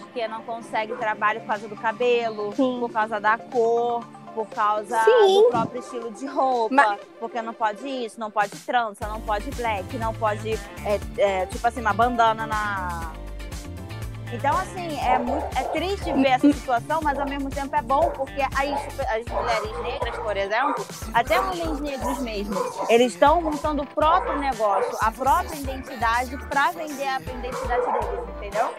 porque não consegue trabalho por causa do cabelo, Sim. por causa da cor. Por causa Sim. do próprio estilo de roupa, Mas- porque não pode isso, não pode trança, não pode black, não pode, é, é, tipo assim, uma bandana na, Então, assim, é, muito, é triste ver essa situação, mas ao mesmo tempo é bom, porque as, as mulheres negras, por exemplo, até homens negros mesmo, eles estão montando o próprio negócio, a própria identidade para vender a identidade deles, entendeu?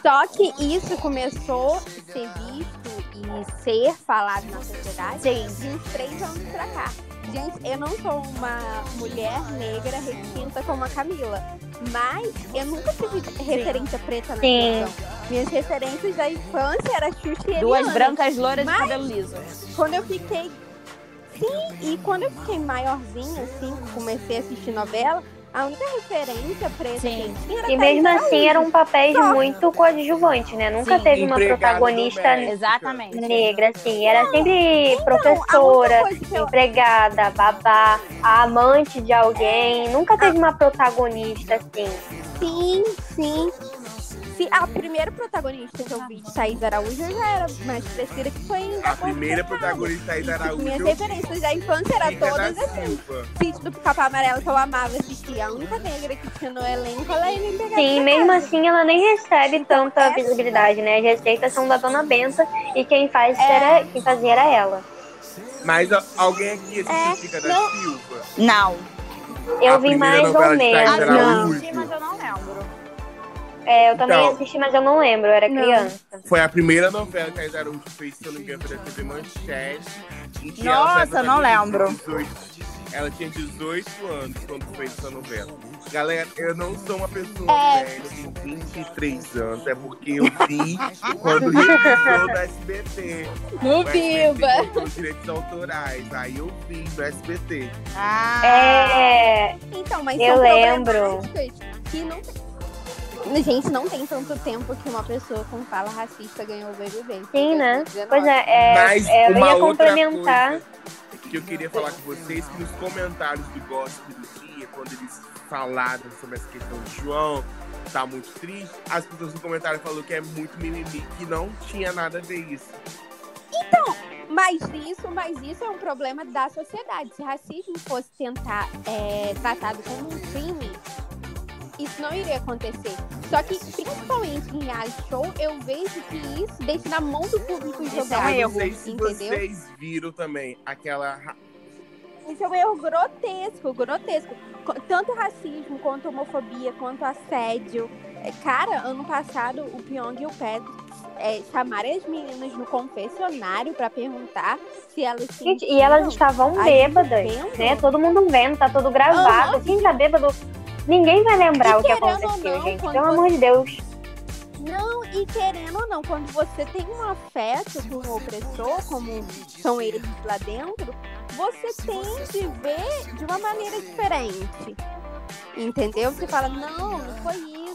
Só que isso começou a ser visto e ser falado na sociedade Sim. de uns três anos pra cá. Gente, eu não sou uma mulher negra requinta como a Camila, mas eu nunca tive referência preta na Sim. Minhas referências da infância era Xuxa e Duas Eliana. brancas loiras de Mas- cabelo liso. Quando eu fiquei. Sim, e quando eu fiquei maiorzinha, assim, comecei a assistir novela, a única referência Sim. eu tinha era E mesmo Thaís assim eram papéis Só. muito coadjuvantes, né? Nunca Sim. teve uma protagonista. Exatamente. negra, assim. Era sempre Então, professora, eu- empregada, babá, amante de alguém. Nunca teve uma protagonista, assim. Sim, sim. Se a primeira protagonista que eu vi de Thaís Araújo eu já era mais crescida, que foi em A primeira protagonista aí da Araújo. Minhas referências da infância eram todas assim. Sítio do Pica-Pau Amarelo que eu amava assistir. A única negra que tinha no elenco, ela ia me pegar. Sim, mesmo assim ela nem recebe tanta visibilidade, né? As receitas são da Dona Benta e quem, faz era, quem fazia era ela. Mas alguém aqui assistiu É, da não. Silva? Não. Eu A vi mais ou de Thaís menos. Ah, não, assisti, mas eu não lembro. É, eu também Então. assisti, mas eu não lembro, eu era Não. criança. Foi a primeira novela que a Araújo fez, se eu não me engano, foi da TV Manchete. Nossa, não lembro. de 18 Ela tinha 18 anos quando fez essa novela. Galera, eu não sou uma pessoa É. velha, eu tenho 23 anos. É porque eu vi quando revisou da SBT. No Viva! os direitos autorais. Aí eu vi do SBT. Ah, É, Então, mas Eu lembro. que não tem. Gente, não tem tanto tempo que uma pessoa com fala racista ganhou o BBB. sim, né? 2019. Pois é, é, Mas é, uma ia outra complementar. coisa que eu queria falar com vocês, que nos comentários do Gossip do dia, quando eles falaram sobre essa questão de João, tá muito triste, as pessoas no comentário falaram que é muito mimimi, que não tinha nada a ver isso. Mas isso, mas isso é um problema da sociedade. Se racismo fosse tentar é, tratado como um crime, isso não iria acontecer. Só que, principalmente em reality show, eu vejo que isso deixa na mão do público Isso é um jogar. erro, não sei se entendeu? vocês viram também aquela... Isso é um erro grotesco, grotesco. Co- Tanto racismo, quanto homofobia, quanto assédio. É, Cara, ano passado, o Pyong e o Pedro é, chamaram as meninas no confessionário pra perguntar se elas Gente, e elas estavam bêbadas, né? Todo mundo vendo, tá tudo gravado. Aham. Quem tá bêbado, ninguém vai lembrar E o que aconteceu, não, gente. Pelo você- amor de Deus. Não, e querendo ou não, quando você tem um afeto por um opressor, como são eles lá dentro, você tem de ver de uma maneira diferente. Entendeu? Você fala, não, não foi isso.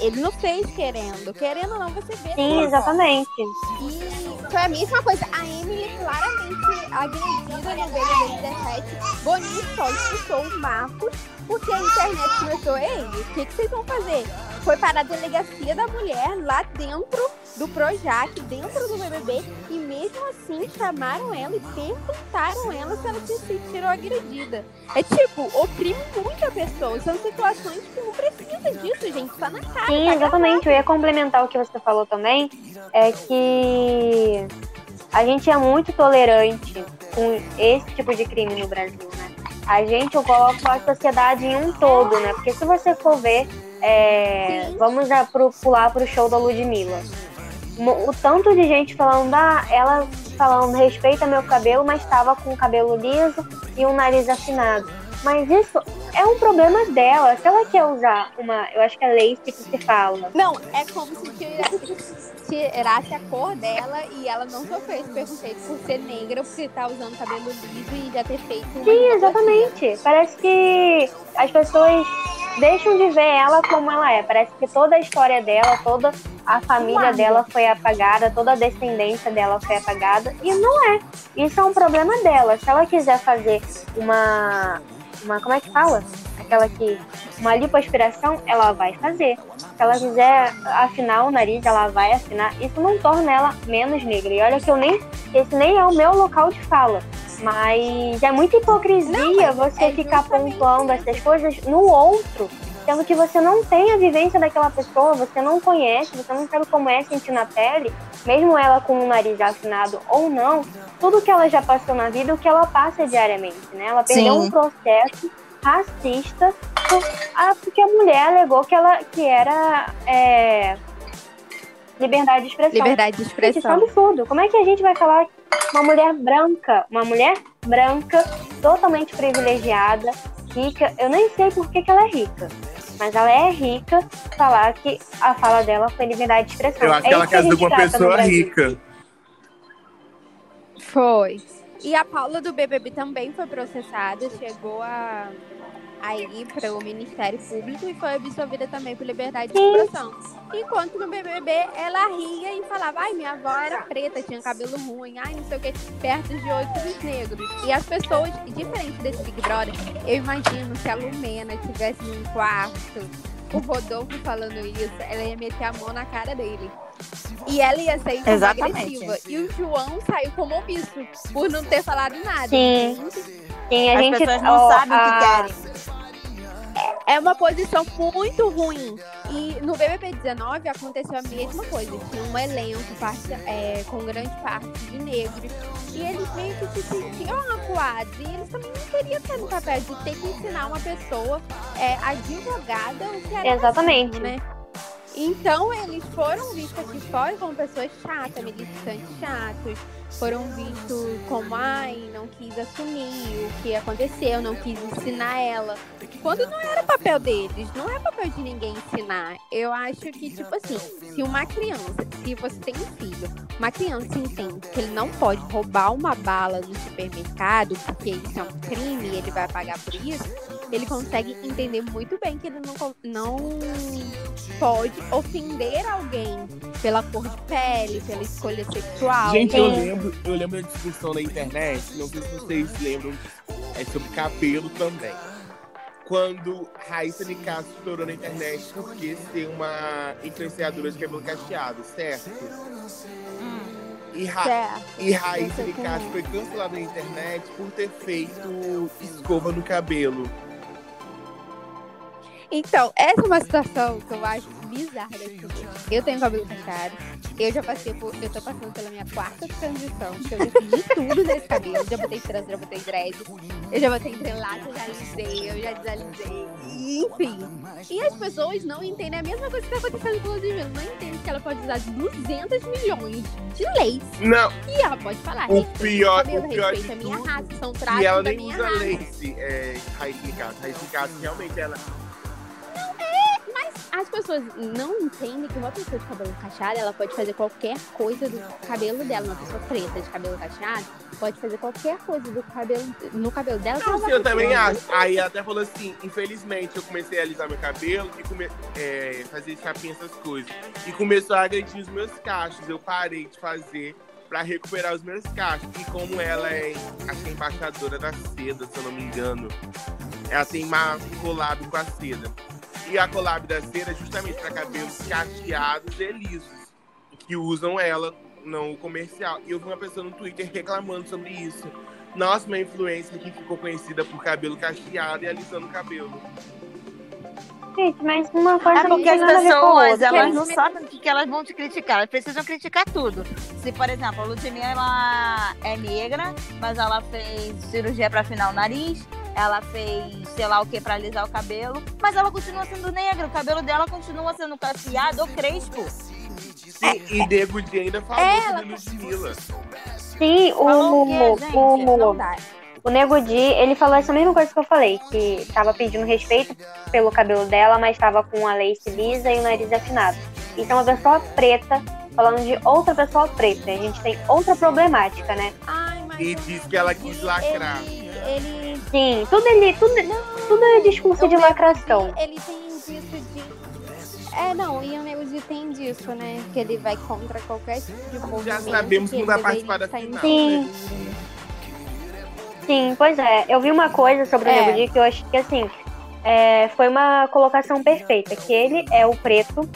Ele não fez querendo. Querendo ou não, você vê. Sim, exatamente. E foi a mesma coisa. A Emily claramente agredida no BBB 17. Boninho só expulsou o Marcos porque a internet começou, ei, o que, que vocês vão fazer? Foi para a delegacia da mulher lá dentro do Projac, dentro do BBB, e mesmo assim chamaram ela e perguntaram ela se ela se sentiu agredida. É tipo, oprime muito a pessoa. São situações que não precisa disso, gente. Tá na Sim, exatamente. Eu ia complementar o que você falou também. É que a gente é muito tolerante com esse tipo de crime no Brasil, né? A gente eu coloco a sociedade em um todo, né? Porque se você for ver, é, vamos já pro, pular pro show da Ludmilla. O tanto de gente falando, ah, ela falando, respeita meu cabelo, mas estava com o cabelo liso e um nariz afinado. Mas isso é um problema dela. Se ela quer usar uma. Eu acho que é lace que se fala. Não, é como se tirasse, tirasse a cor dela e ela não sofreu esse preconceito por ser negra, por estar usando cabelo liso e já ter feito Sim, exatamente. Parece que as pessoas deixam de ver ela como ela é. Parece que toda a história dela, toda a família dela foi apagada, toda a descendência dela foi apagada. E não é. Isso é um problema dela. Se ela quiser fazer uma. Uma como é que fala? Aquela que. Uma lipoaspiração, ela vai fazer. Se ela quiser afinar o nariz, ela vai afinar. Isso não torna ela menos negra. E olha que eu nem. Esse nem é o meu local de fala. Mas é muita hipocrisia Não, você é ficar justamente pontuando essas coisas no outro. Sendo que você não tem a vivência daquela pessoa, você não conhece, você não sabe como é sentir na pele, mesmo ela com o nariz afinado ou não, tudo que ela já passou na vida, o que ela passa diariamente, né? Ela perdeu Sim. um processo racista ah, porque a mulher alegou que ela que era é, liberdade de expressão. Liberdade de Gente, isso é um expressão. absurdo. Como é que a gente vai falar uma mulher branca, uma mulher branca, totalmente privilegiada, rica, eu nem sei por que, que ela é rica, mas ela é rica, falar que a fala dela foi liberdade de expressão. Eu acho É que ela casou com uma pessoa rica. Foi. E a Paula do BBB também foi processada, chegou a, a ir para o Ministério Público e foi absolvida também por liberdade de expressão. Enquanto no BBB ela ria e falava, ai, minha avó era preta, tinha cabelo ruim, ai, não sei o que, perto de outros negros. E as pessoas, diferente desse Big Brother, eu imagino se a Lumena estivesse num quarto, o Rodolfo falando isso, ela ia meter a mão na cara dele. E ela ia sair como Exatamente. agressiva. E o João saiu como omisso, por não ter falado nada. Sim. Sim, a As gente pessoas não ó, sabem o a- que querem. É uma posição muito ruim. E no BBB 19 aconteceu a mesma coisa. Tinha um elenco parte- é, com grande parte de negros. E eles meio que se sentiam acuados. E eles também não queriam estar no papel de ter que ensinar uma pessoa é, advogada o que era Exatamente. racismo, né? Então eles foram vistos aqui fora como pessoas chatas, militantes chatos. Foram vistos como, ai, não quis assumir o que aconteceu, não quis ensinar ela. Quando não era papel deles, não é papel de ninguém ensinar. Eu acho que, tipo assim, se uma criança, se você tem um filho, uma criança entende que ele não pode roubar uma bala no supermercado, porque isso é um crime e ele vai pagar por isso, ele consegue entender muito bem que ele não, não pode ofender alguém pela cor de pele, pela escolha sexual. Gente, eu Sim. lembro, eu lembro da discussão na internet, não sei se vocês lembram, é sobre cabelo também. Quando Raíssa Nicasso estourou na internet por quis ser uma influenciadora de cabelo cacheado, certo? E, Ra Certo. e Raíssa Nicasso foi cancelada na internet por ter feito escova no cabelo. Então, essa é uma situação que eu acho bizarra. Eu tenho cabelo cacheado. Eu já passei por. Eu tô passando pela minha quarta transição. Que eu já fiz de tudo nesse cabelo. Já botei trança, já botei dread. Eu já botei entrelaço, eu já alisei, eu já desalisei. E, Enfim. E as pessoas não entendem a mesma coisa que tá acontecendo com a Ludmilla. Não entendem que ela pode usar 200 milhões de leis. Não, E ela pode falar. O pior- cabelo, o pior de minha raça. São e traços ela nem usa raça. lace, é, Raíssa Nicasso. Raíssa Nicasso realmente ela As pessoas não entendem que uma pessoa de cabelo cacheado, ela pode fazer qualquer coisa do cabelo dela. Uma pessoa preta de cabelo cacheado pode fazer qualquer coisa do cabelo, no cabelo dela. Não, sim, eu também acho. Aí ela até falou assim, infelizmente eu comecei a alisar meu cabelo e come... é, fazer chapinha, essas coisas. E começou a agredir os meus cachos. Eu parei de fazer pra recuperar os meus cachos. E como ela é, acho é embaixadora da seda, se eu não me engano, ela tem uma collab com a seda. E a collab da seda é justamente pra cabelos cacheados e lisos, que usam ela no comercial. E eu vi uma pessoa no Twitter reclamando sobre isso. Nossa, uma influencer que ficou conhecida por cabelo cacheado e alisando o cabelo. Gente, mas uma coisa É porque as pessoas, elas não sabem o que que elas vão te criticar. Elas precisam criticar tudo. Se, por exemplo, a Ludmilla ela é negra, mas ela fez cirurgia pra afinar o nariz, ela fez sei lá o que pra alisar o cabelo, mas ela continua sendo negra. O cabelo dela continua sendo cacheado ou crespo. E, e Nego ainda falou Ela- sobre Ludmilla. Sim, o, o o, dá. O Nego Di, ele falou essa mesma coisa que eu falei, que tava pedindo respeito pelo cabelo dela, mas tava com a lace lisa e o nariz afinado. Isso é uma pessoa preta falando de outra pessoa preta. A gente tem outra problemática, né? Ai, mas E disse que ela quis lacrar. ele, ele, Sim, tudo ele, tudo, tudo é discurso de lacração. ele tem disso de... É, não, e o Nego Di tem disso, né? Que ele vai contra qualquer tipo de movimento. Já sabemos que não vai ele participar da final. em- né? Sim. Pois é. Eu vi uma coisa sobre o É. Nego Di que eu acho que, assim, é, foi uma colocação perfeita. Que ele é o preto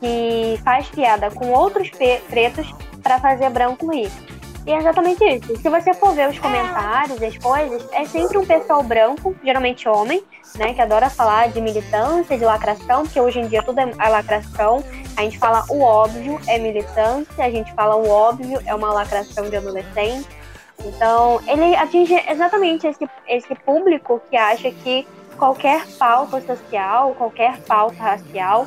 que faz piada com outros pretos para fazer branco rir. E é exatamente isso. Se você for ver os comentários, as coisas, é sempre um pessoal branco, geralmente homem, né? Que adora falar de militância, de lacração, porque hoje em dia tudo é lacração. A gente fala o óbvio é militância, a gente fala o óbvio é uma lacração de adolescente. Então, ele atinge exatamente esse, esse público que acha que qualquer pauta social, qualquer pauta racial,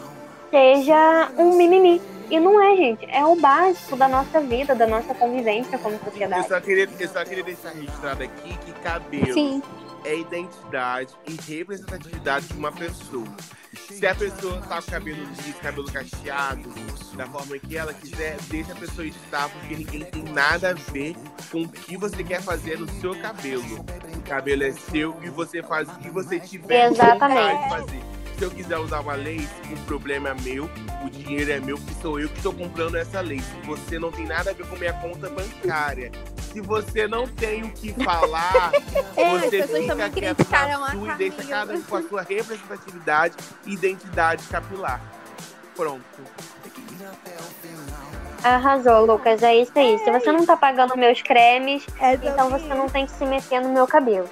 seja um mimimi. E não é, gente. É o básico da nossa vida, da nossa convivência como Eu sociedade. só queria, eu só queria deixar registrado aqui que cabelo Sim. é identidade e representatividade de uma pessoa. Se a pessoa tá com cabelo liso, cabelo cacheado, da forma que ela quiser, deixa a pessoa estar, porque ninguém tem nada a ver com o que você quer fazer no seu cabelo. O cabelo é seu e você faz o que você tiver Exatamente. vontade de fazer. Se eu quiser usar uma lace, o problema é meu, o dinheiro é meu, porque sou eu que estou comprando essa lace. Você não tem nada a ver com minha conta bancária. Se você não tem o que falar, É, você fica quieto na a sua e deixa cada um com a sua representatividade e identidade capilar. Pronto. Arrasou, Lucas. É isso aí. Se você não tá pagando meus cremes, É então você não tem que se meter no meu cabelo.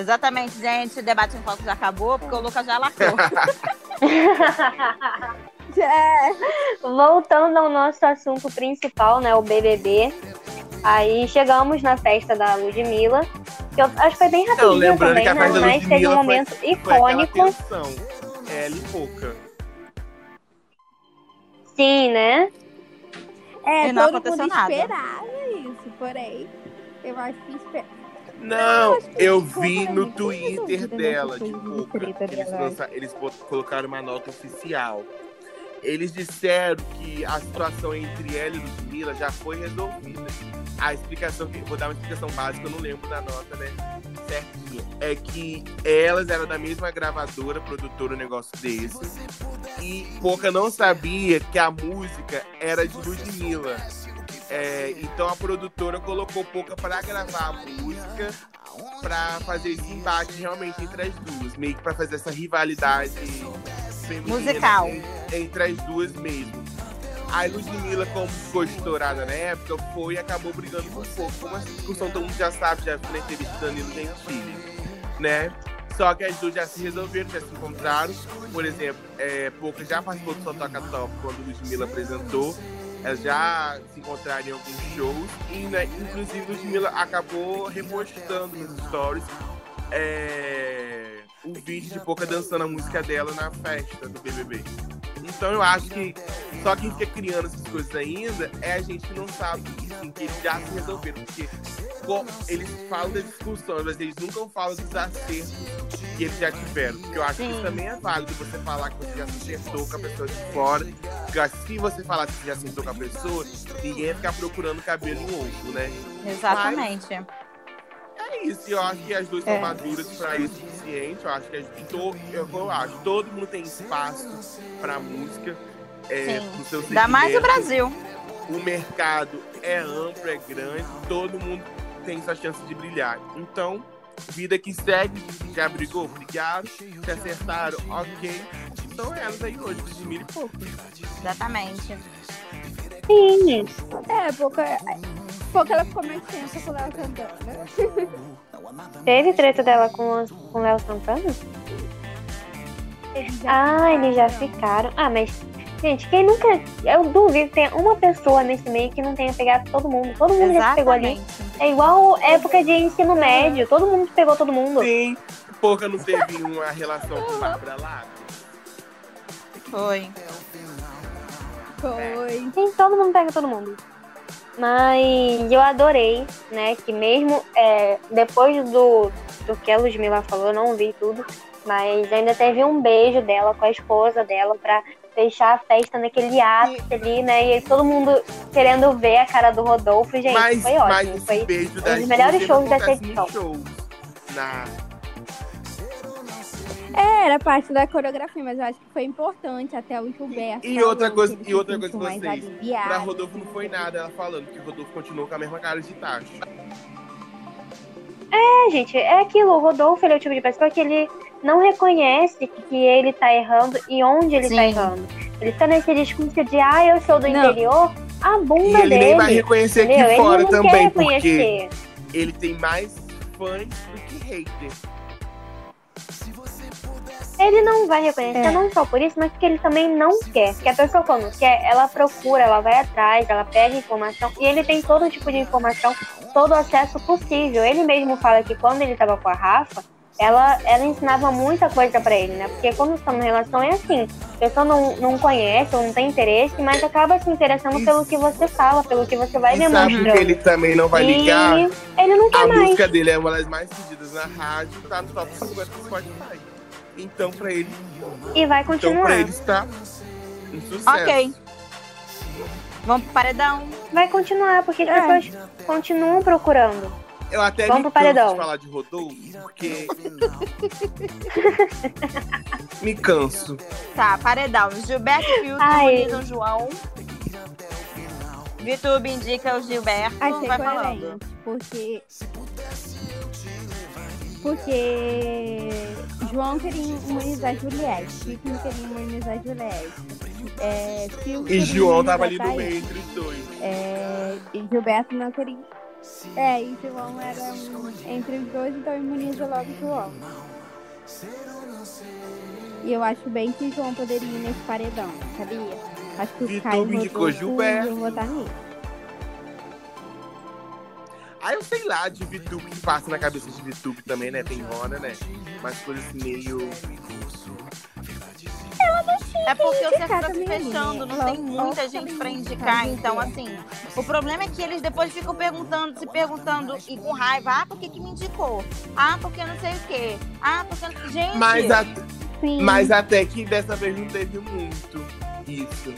Exatamente, gente. O debate em foco já acabou, porque o Lucas já lacrou. É. Voltando ao nosso assunto principal, né? O BBB. Aí chegamos na festa da Ludmilla, que eu acho que foi bem rapidinho lembrando também, que a né? Mas teve um foi- momento Foi icônico. tensão. Ela e pouca. Sim, né? É, E não todo aconteceu mundo nada. esperava isso, porém, eu acho que espera. Não, eu vi no Twitter dela, treta Eles, lança- eles colocaram uma nota oficial. Eles disseram que a situação entre ela e Ludmilla já foi resolvida. A explicação que. Vou dar uma explicação básica, eu não lembro da nota, né? Certinha. É que elas eram da mesma gravadora, produtora, um negócio desse. E Pouca não sabia que a música era de Ludmilla. É, então a produtora colocou Pouca para gravar a música pra fazer esse embate realmente entre as duas, meio que pra fazer essa rivalidade Musical. en- entre as duas mesmo. A Ludmilla, como ficou estourada na época, foi e acabou brigando com o Pouco. Como essa discussão todo mundo já sabe, já na entrevista do Danilo Gentili, né? Só que as duas já se resolveram, já se encontraram. Por exemplo, é, Pouca já participou do Só Toca Top quando Ludmilla apresentou. Elas já se encontraram em alguns shows. E, né, inclusive, Ludmilla acabou repostando nos stories é, o vídeo de Pouca dançando a música dela na festa do BBB. Então eu acho que só quem fica criando essas coisas ainda é a gente que não sabe assim, que eles já se resolveram. Porque co- eles falam das discussões, mas eles nunca falam dos acertos que eles já tiveram. Porque eu acho que isso Sim. também é válido você falar que você já se acertou com a pessoa de fora. Porque se você falar que você já acertou com a pessoa, ninguém vai ficar procurando cabelo em outro, né? Exatamente. É isso, eu acho que as duas É. são maduras pra isso o suficiente. Eu acho que as, to, eu, eu acho, todo mundo tem espaço pra música. É, Sim. Ainda mais o. Brasil. O mercado é amplo, é grande, todo mundo tem sua chance de brilhar. Então, vida que segue, já brigou, brigaram, se acertaram, ok. São elas aí hoje, de mil e pouco. Exatamente. Sim. É, pouca. Pouca ela ficou mais tensa com o Léo Santana. Teve treta dela com o com Léo Santana? Ah, eles já ficaram. Ah, mas, gente, quem nunca. Eu duvido que tenha uma pessoa nesse meio que não tenha pegado todo mundo. Todo mundo já se pegou ali. Exatamente. É igual época de ensino médio. Todo mundo pegou todo mundo. Sim, pouca não teve uma relação com Bárbara Lago. Foi. Foi. Sim, todo mundo pega todo mundo. Mas eu adorei, né? Que mesmo é, depois do, do que a Ludmilla falou, eu não vi tudo. Mas ainda teve um beijo dela com a esposa dela pra fechar a festa naquele ápice ali, né? E aí todo mundo querendo ver a cara do Rodolfo. Gente, mas, foi mas ótimo. esse Foi beijo das dos melhores shows em edição. shows. Na, É, era parte da coreografia, mas eu acho que foi importante até o Gilberto. E outra coisa- e outra coisa mais vocês. aliviados. pra Rodolfo não foi nada, ela falando que o Rodolfo continuou com a mesma cara de tacho. É, gente, é aquilo. O Rodolfo ele é o tipo de pessoa que ele não reconhece que ele tá errando e onde ele tá Sim. errando. Ele fica nesse discurso de, ah, eu sou do Não. interior, a E bunda ele dele. nem vai reconhecer entendeu? aqui Ele fora não também, quer porque ele tem mais fãs do que hater. Ele não vai reconhecer, É. não só por isso, mas porque ele também não quer. Porque a pessoa quando quer, ela procura, ela vai atrás, ela pega informação. E ele tem todo tipo de informação, todo acesso possível. Ele mesmo fala que quando ele tava com a Rafa, ela, ela ensinava muita coisa pra ele, né? Porque quando estão em relação é assim, a pessoa não, não conhece ou não tem interesse, mas acaba se interessando Isso. pelo que você fala, pelo que você vai e sabe demonstrando. que ele também não vai ligar? E ele não quer A mais. música dele é uma das mais pedidas na rádio, tá no top 50 do Spotify. Então pra ele, E vai então continuar. pra ele está um sucesso. Ok. Vamos pro paredão. Vai continuar, porque as É. pessoas continuam procurando. Eu até Vamos me pro canso paredão. de falar de Rodolfo, porque... me canso. Tá, paredão. Gilberto e Ai. imunizam João. Vitube indica o Gilberto. Achei vai coerente, falando. porque. Porque João queria imunizar Juliette, não queria imunizar Juliette. É, E João tava ali no meio entre os dois. É, e Gilberto não queria. É, e João era um- entre os dois, então imuniza logo João. E eu acho bem que João poderia ir nesse paredão, sabia? Acho que o Vitor Caio indicou Gilberto. ia votar nisso. Aí eu sei lá de VTube que passa na cabeça de VTube também, né? Tem Rona, né? Mas coisa assim meio. É porque o cerco tá se fechando, não tem muita gente pra indicar. Então, assim, o problema é que eles depois ficam perguntando, se perguntando e com raiva. Ah, por que, que me indicou? Ah, porque não sei o quê. Ah, porque. não- Gente, Mas, a- Sim. mas até que dessa vez não teve muito isso.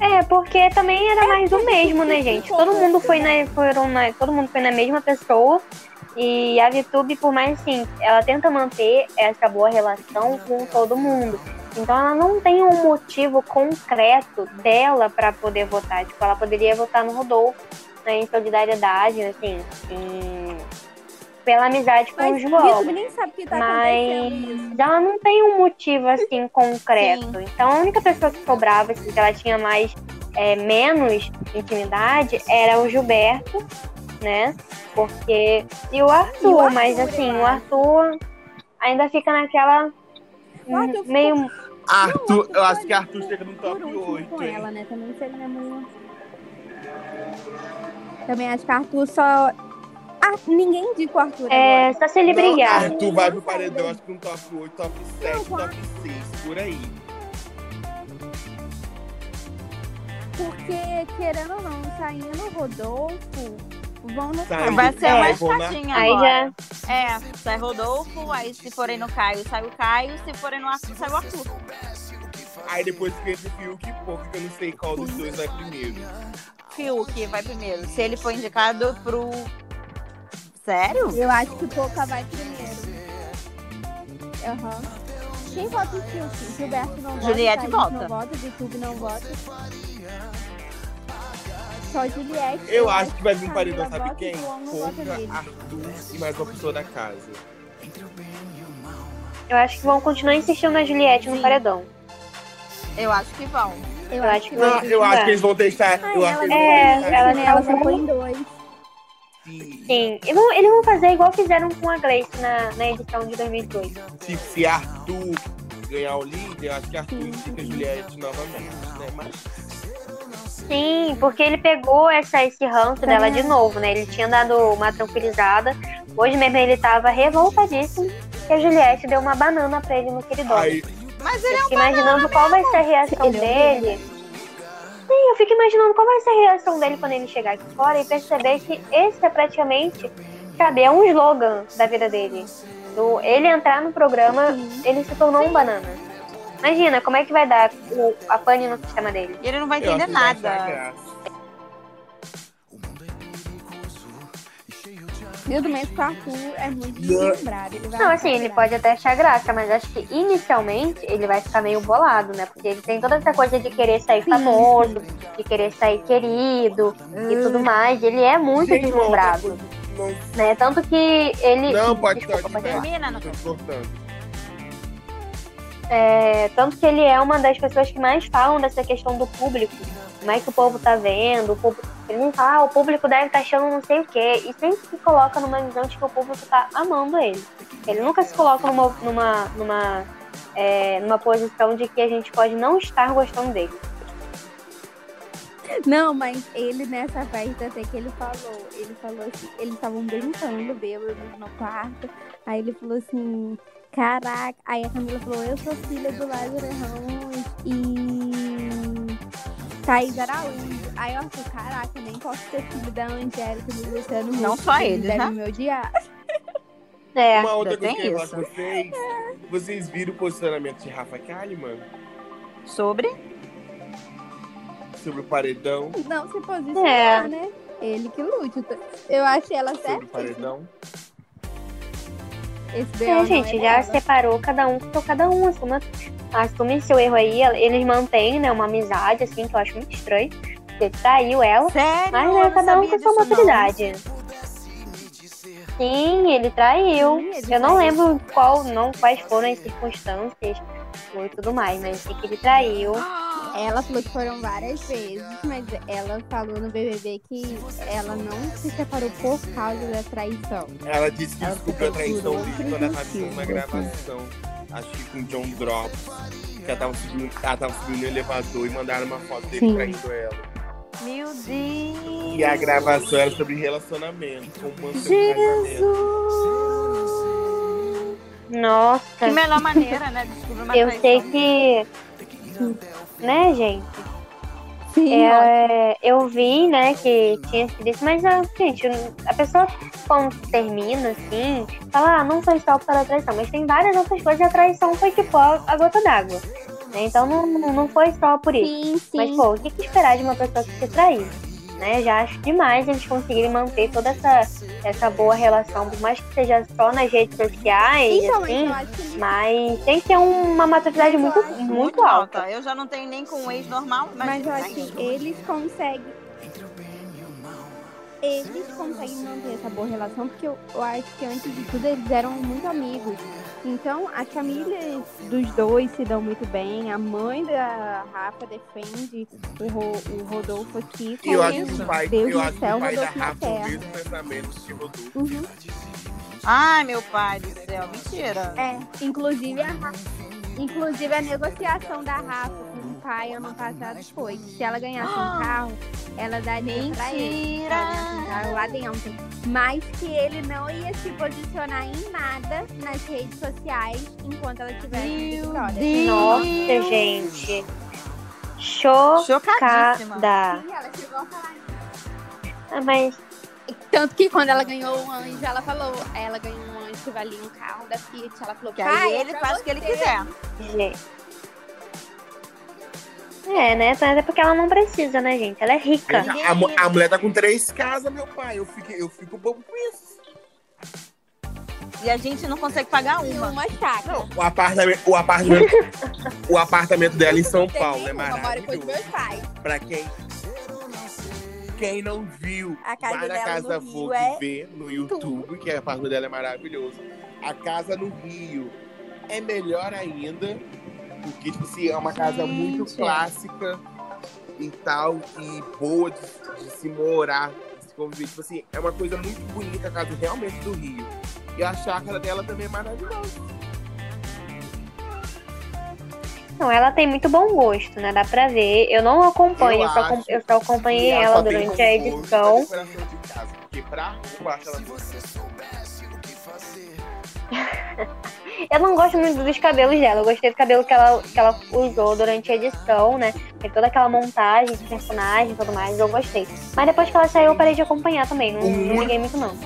É, porque também era mais do mesmo, né, gente? Todo mundo foi na, foram na, todo mundo foi na mesma pessoa. E a VTube, por mais assim, ela tenta manter essa boa relação com todo mundo. Então ela não tem um motivo concreto dela pra poder votar. Tipo, ela poderia votar no Rodolfo, né, em solidariedade, assim, em- pela amizade com o Mas João. Vitor nem sabe o que tá Mas isso. ela não tem um motivo assim concreto. Então a única pessoa que sobrava, assim, que ela tinha mais é, menos intimidade era o Gilberto, né? Porque. E o Arthur, E o Arthur, mas assim, o Arthur ainda fica naquela. O meio. Arthur, eu acho que Arthur chega no top último 8, com hein? ela, né? Também seria muito. Também acho que Arthur só. Ah, ninguém indica o Arthur É, agora. só se ele Não, brigar. Arthur vai pro Não, paredão, não. acho que no top 8, top 7, Não, top 6, por aí. Porque, querendo ou não, saindo o Rodolfo, vão no. Caio. vai ser É, vou na- escadinha Aí agora. já. É, sai Rodolfo, aí se forem no Caio, sai o Caio, se forem no Arthur, sai o Arthur. Aí depois fica entre Fiuk e Pouco, que eu não sei qual dos dois vai primeiro. Fiuk vai primeiro. Se ele for indicado pro. Sério? Eu acho que o Pouca vai primeiro. Aham. Quem vota em Fiuk? Gilberto não vota. Juliette Thaís vota. não vota, YouTube não vota. Só Juliette. Eu acho que vai vir um paredão, sabe vota quem? João não vota Pouca, nele. Arthur e mais uma pessoa da casa. Eu acho que vão continuar insistindo na Juliette no paredão. Eu acho que vão. Eu, Eu acho que Não, vai eu acho que eles vão deixar. Ah, eu acho que eles vão É, deixar. ela né? Ela tá só põe dois. Sim. E vão- eles vão fazer igual fizeram com a Gleice na, na edição de 2002. se, se Arthur ganhar o líder, eu acho que Arthur indica Juliette novamente, né? Mas Sim, porque ele pegou essa, esse ranço dela de novo, né? Ele tinha dado uma tranquilizada. Hoje mesmo ele tava revoltadíssimo que a Juliette deu uma banana pra ele no queridório. aí, Mas ele é fico imaginando qual vai ser a reação Ele é um dele. Sim, eu fico imaginando qual vai ser a reação dele quando ele chegar aqui fora e perceber que esse é praticamente, sabe, é um slogan da vida dele. Do, ele entrar no programa, ele se tornou um banana. Imagina, como é que vai dar o, a pane no sistema dele? E ele não vai entender nada. Graça. Eu também que o Arthur é muito vai Não, assim, ele pode até achar graça, mas acho que inicialmente ele vai ficar meio bolado, né? Porque ele tem toda essa coisa de querer sair Sim, famoso, de querer sair querido e tudo mais. Ele é muito outra deslumbrado, Não, né? Tanto que ele. não pode Desculpa, estar pode. Termina, não. É, tanto que ele é uma das pessoas que mais falam dessa questão do público. Como é que o povo tá vendo, o público, ele fala, ah, o público deve estar tá achando não sei o quê. E sempre se coloca numa visão de que o público tá amando ele. Ele nunca se coloca numa, numa, numa, é, numa posição de que a gente pode não estar gostando dele. Não, mas ele nessa festa até que ele falou, ele falou assim, eles estavam brincando bêbados no quarto. Aí ele falou assim, caraca, aí a Camila falou, eu sou filha do Lázaro Ramos e Thaís Araújo. Aí eu falei, caraca, nem posso ser filho da Angélica do Luciano Não só eles, deve né? me odiar. É, Uma outra coisa que eu falar com vocês. Vocês viram o posicionamento de Rafa Kalimann Sobre? sobre o paredão? Não se posicionar, É. né? Ele que lute. Eu achei ela Sobre o certa. paredão? Esse BO é, gente, é já dela. separou cada um, ficou cada um, assume, assume seu erro aí. Eles mantêm, né, uma amizade, assim, que eu acho muito estranho. Ele traiu ela. Sério? Mas né, cada um com sua maturidade. Sim, ele traiu. Sim, ele Eu não traiu. lembro qual, não, quais foram as circunstâncias e tudo mais, mas sei que ele traiu. Ela falou que foram várias vezes, mas ela falou no BBB que ela não se separou por causa da traição. Ela disse que Ela descobriu a traição dele quando ela tava preventivo, uma assim. Que com John Drops. Que ela tava subindo, ela tava subindo no elevador e mandaram uma foto dele Sim. traindo ela. Meu Deus. E a gravação era sobre relacionamento, um casamento. Nossa, Que melhor maneira, né? de Descobrir uma eu traição. sei que. Né, gente? Sim, É, eu vi, né, que tinha sido isso, mas, ah, gente, a pessoa quando termina, assim, fala, ah, não foi só por causa da traição, mas tem várias outras coisas, e a traição foi tipo a, a gota d'água. né? Então não, não não foi só por isso. sim, sim. Mas, pô, o que, que esperar de uma pessoa que se traiu? Né? Já acho demais eles conseguirem manter toda essa, essa boa relação, por mais que seja só nas redes sociais, mas assim, eu mas tem que ter uma maturidade muito, muito, Muito alta. alta. Eu já não tenho nem com um ex normal, Mas eu imagina acho que eles conseguem. Eles conseguem manter essa boa relação, porque eu, eu acho que antes de tudo eles eram muito amigos. Então as famílias dos dois se dão muito bem. A mãe da Rafa defende o, Ro- o Rodolfo aqui. E eu acho que isso. o pai, Deus eu do acho que céu, o pai da Rodolfo na Rafa o mesmo pensamento que Rodolfo. Uhum. Ai, meu pai do céu. Mentira. É, inclusive a, inclusive a negociação da Rafa pai ano passado foi que se ela ganhasse um carro, ela daria pra ele. Mentira. Um carro lá dentro. Mas que ele não ia se posicionar em nada nas redes sociais enquanto ela Brother. Deus. Nossa, gente. Chocadíssima. Chocada. Sim, ela chegou a falar Ah, Mas, Tanto que quando ela ganhou um anjo, ela falou, ela ganhou um anjo que valia um carro da Fiat. Ela falou, Que aí é ele pra faz o que ele quiser. gente. É, né? Mas é porque ela não precisa, né, gente? Ela é rica. Ninguém A, a mulher tá com três casas, meu pai. Eu fico, eu fico bobo com isso. E a gente não consegue pagar E uma. uma chácara. Não, o apartamento, o apartamento, o apartamento dela em São Tem Paulo é maravilhoso. meus pais. Pra quem quem não viu, A casa vai na dela Casa no Rio Vogue é ver no YouTube, que a apartamento dela é maravilhoso. A casa no Rio é melhor ainda, porque tipo assim, é uma casa muito Gente. clássica e tal, e boa de, de se morar, de se conviver. Tipo assim, é uma coisa muito bonita a casa realmente do Rio. E a chácara dela também é maravilhosa. Não, ela tem muito bom gosto, né? Dá pra ver. Eu não acompanho, eu, Eu só, eu só acompanhei ela tem durante a edição. casa, porque pra arrumar aquela Eu não gosto muito dos cabelos dela. Eu gostei do cabelo que ela, que ela usou durante a edição, né? Tem toda aquela montagem de personagem e tudo mais. Eu gostei. Mas depois que ela saiu, eu parei de acompanhar também. Não, não liguei muito, não.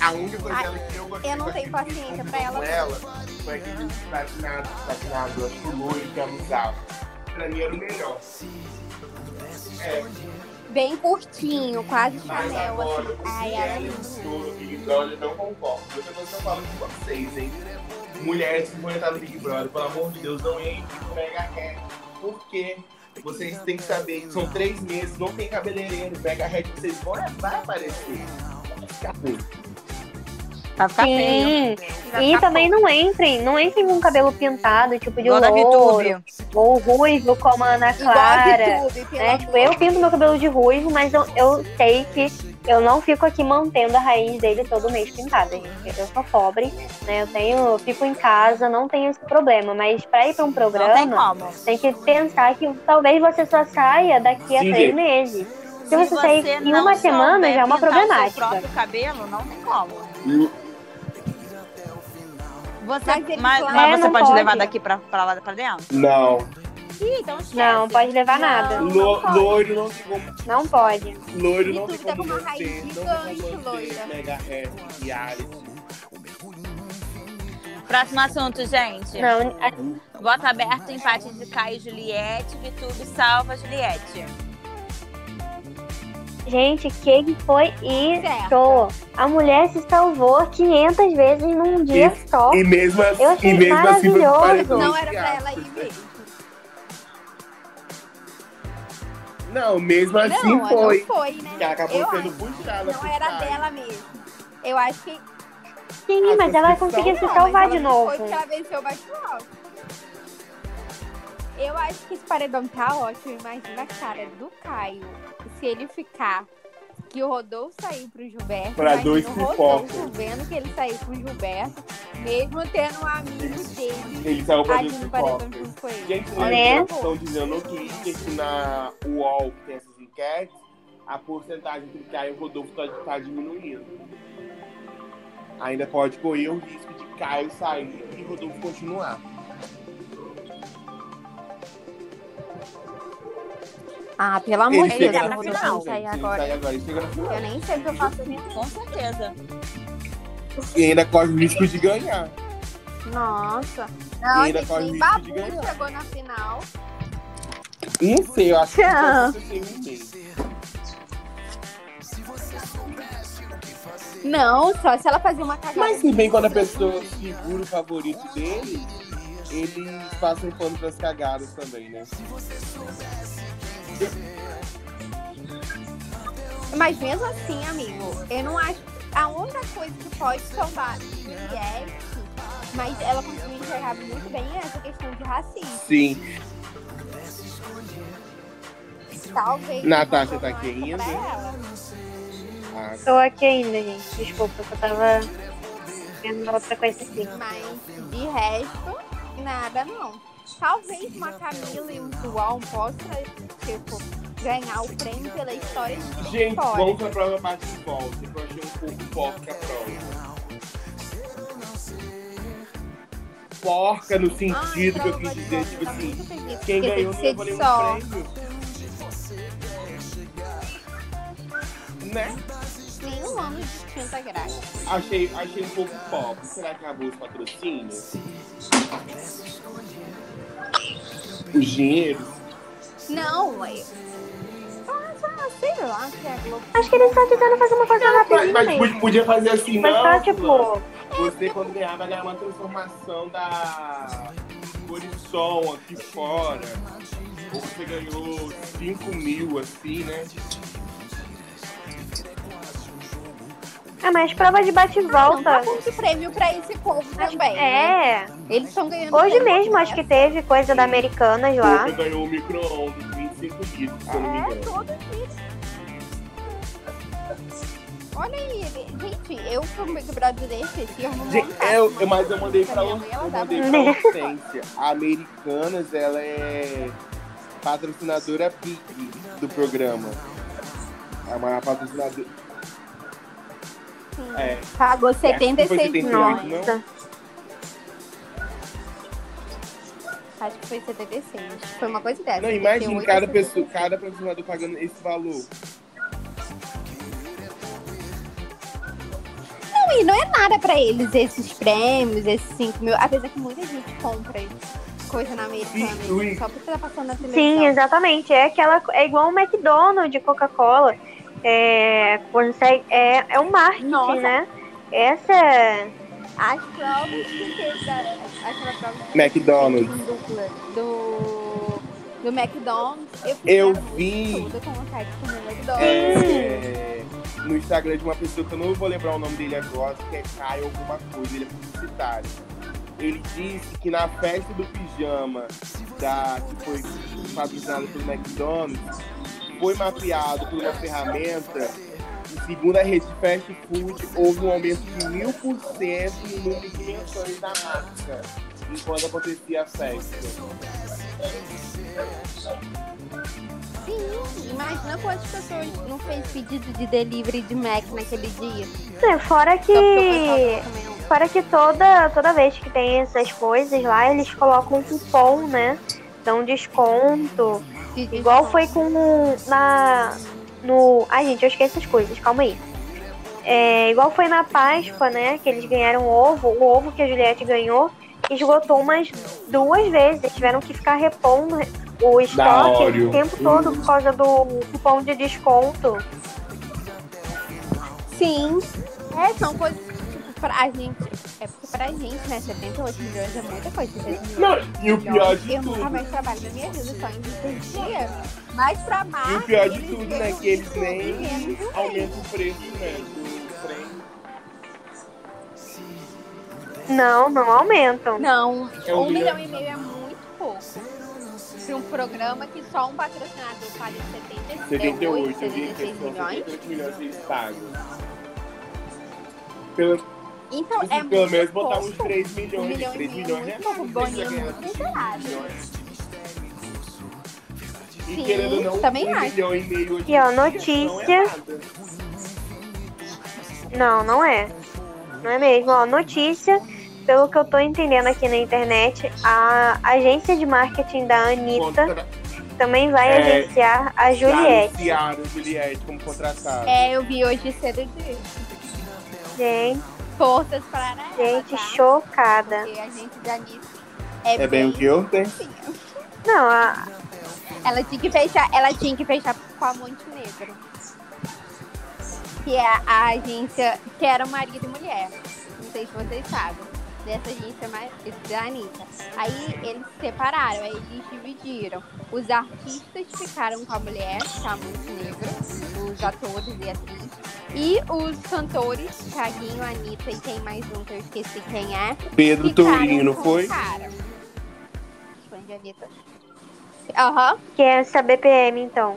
A única coisa Ai, dela que eu gostei eu não tenho paciência pra ela, com não. ela foi aquele patinado, patinado, acho que loiro que ela usava. Pra mim era o melhor. É, Bem curtinho, quase mas Chanel, agora, assim. Ai, ela é mulheres linda. do Big Brother não concordo. Eu estou falando de vocês, hein? Mulheres que vão entrar no Big Brother, pelo amor de Deus, não entrem com mega hair. Por quê? Vocês têm que saber são três meses, não tem cabeleireiro, pega a head, vocês vão é, vai aparecer. Ruim. Pra ficar feio. Sim. Vai E também não entrem, não entrem com cabelo pintado, tipo de Igual louro, ou ruivo como a Ana Igual a Clara. Pelo né? Tipo, eu pinto meu cabelo de ruivo, mas eu, eu sei que eu não fico aqui mantendo a raiz dele todo mês pintada, gente. Eu sou pobre, né? Eu tenho, eu fico em casa, não tenho esse problema. Mas pra ir pra um tem programa, como. tem que pensar que talvez você só saia daqui a Sim, três meses. Se você sair em uma semana, já é uma o problemática. próprio cabelo, não tem como. Hum, Você, Mas mas, mas É, você não pode, pode. levar daqui pra, pra lá pra dentro? Não. Ih, então esquece. Não, pode levar nada. Não, Lo- pode. loiro não tem como. Não pode. Loiro E não tem tá como com uma raiz. Não gigante, loira. mega hair, reality. Próximo assunto, gente. Não, a- Voto aberto, empate de Caio e Juliette. Vitube salva Juliette. Gente, que foi isso? A mulher se salvou 500 vezes num dia só. E mesmo assim, Eu achei e mesmo assim maravilhoso. paredão Não era pra ela ir mesmo. Não, mesmo assim não, foi. não foi, né? Que ela acabou eu sendo puxada. que não era dela mesmo. Eu acho que. Sim, Ah, mas ela conseguiu se salvar de novo. Foi porque ela venceu o bate-volta. Eu acho que esse paredão tá ótimo. Imagina a cara do Caio. Se ele ficar. Que o Rodolfo saiu pro Gilberto. Pra dois o pipocas. Rodolfo vendo que ele saiu pro Gilberto. Mesmo tendo um amigo dele Ele saiu pra dois ele. Gente, Né? que estão dizendo Twitter que na UOL que tem essas enquetes, a porcentagem entre Caio e Rodolfo tá, tá diminuindo. Ainda pode correr o risco de Caio sair e Rodolfo continuar. Ah, pelo amor Ele de Deus, eu final, vou sair Ele agora. ele. Eu nem sei o que eu faço mesmo. Com certeza. E ainda corre o risco de ganhar. Nossa. E Não, ainda gente, corre o nem risco de Babu ganhar. chegou na final. Não sei, eu acho que Tchau. você tem um mês. Não, só se ela fazer uma cagada. Mas se bem quando a pessoa segura o favorito dele, eles passam pano pras cagadas também, né? Mas mesmo assim, amigo, eu não acho. A única coisa que pode salvar Juliette, mas ela conseguiu enxergar muito bem é essa questão de racismo. Sim. Talvez. Natasha tá aqui ainda? Ah, Tô aqui ainda, gente. Desculpa, que eu tava vendo outra coisa aqui. Mas de resto, nada não. Talvez uma Camila e um João possam, tipo, ganhar o prêmio pela história de Gente, fora. vamos pra prova parte de volta, que eu achei um pouco porca a prova. Porca no sentido que eu quis dizer, tipo assim, quem ganhou não levou nenhum prêmio. Né? Tem um ano de tinta grátis. Achei, achei um pouco pobre. Será que acabou os patrocínios? Os dinheiros? Não, eu. Ah, sei lá, que é Globo. Acho que eles estão tentando fazer uma coisa Mas, rapidinha mas mesmo. podia- fazer assim, Mas não. fulano. tipo, Você, quando ganhar, vai ganhar uma transformação da Colisson aqui fora. Ou você ganhou 5 mil, assim, né? É mais prova de bate e Não tá prêmio pra esse povo também. né? É, Eles estão ganhando. hoje mesmo acho que teve coisa da Americanas lá. Você ganhou o micro-ondas, 25 litros, se eu não me É, engano. todos eles. Olha aí, gente, eu pro Big Brother desse, esse eu não Gente, montar, eu, eu- mas eu mandei pra, eu mãe, mandei pra Hortência. A Americanas, ela é patrocinadora PIC do programa. É uma patrocinadora. É, Pagou Acho que foi 76 78, milhões. não? Acho que foi 76. Foi uma coisa dessa. Não, imagina 78, cada 76. pessoa, cada patrocinador pagando esse valor. Não, e não é nada pra eles esses prêmios, esses 5 mil. Apesar que muita gente compra coisa na americana, Sim, só porque tá passando na televisão. Sim, exatamente. É aquela, é igual o McDonald's, Coca-Cola. É, consegue, é, é um marketing, Nossa. né? Essa é- As provas que teve aquela prova McDonald's. do, do McDonald's, eu, Eu vi. toda com vontade de comer McDonald's. É, no Instagram de uma pessoa que eu não vou lembrar o nome dele agora, que é Caio alguma coisa, ele é publicitário. Ele disse que na festa do pijama da, que foi patrocinada pelo McDonald's, foi mapeado por uma ferramenta e segundo a rede Fast Food, houve um aumento de mil por cento no número de menções da marca enquanto acontecia a festa. Sim, imagina quantas pessoas não fez pedido de delivery de Mac naquele dia. É, fora que. Fora que toda, toda vez que tem essas coisas lá, eles colocam um cupom, né? Dão desconto. Igual foi com na no, ai gente, eu esqueço as coisas, calma aí. É, igual foi na Páscoa, né, que eles ganharam ovo, o ovo que a Juliette ganhou esgotou umas duas vezes, eles tiveram que ficar repondo o estoque o tempo todo por causa do cupom de desconto. Sim. É, são coisas pra gente. É porque pra gente, né, 78 milhões é muita coisa. 78 milhões. Não, e o pior de Eu nunca tudo, mais trabalho na minha vida, só em dia. Mas pra marca. e o pior de tudo, né, que eles nem de um aumentam o preço, né, do trem. Não, não aumentam. Não, É um um milhão e meio é muito pouco. Pra um programa que só um patrocinador paga 70, 78, eu vi que 76 são milhões. 78 milhões eles pagam. Pelo, Então, é pelo menos botar uns 3 milhões, Um milhão e 3 meio é milhões é pouco. muito, Boninho é ganha muito 3 miserável. milhões. E Sim, querendo ou não, também um acho. milhão e meio hoje E, ó, é notícia. Não, não é. Não é mesmo. Ó, notícia, pelo que eu tô entendendo aqui na internet, a agência de marketing da Anitta Contra- também vai É, agenciar a Juliette. anunciaram a Juliette como contratada. É, eu vi hoje cedo de Gente, forças para ela, gente, tá? chocada. Porque a gente da é, É bem o que eu tenho. Não, a, Ela tinha que fechar, ela tinha que fechar com a Montenegro. Que é a agência que era marido e mulher. Não sei se vocês sabem. Dessa agência mais da Anitta. Aí eles se separaram, aí eles dividiram. Os artistas ficaram com a mulher, com a Montenegro, os atores e atrizes. E os cantores, Thiaguinho, Anitta e tem mais um que eu esqueci quem é. Pedro Tourinho, não com o foi? Cara. Anitta. Aham. que é essa BPM, então.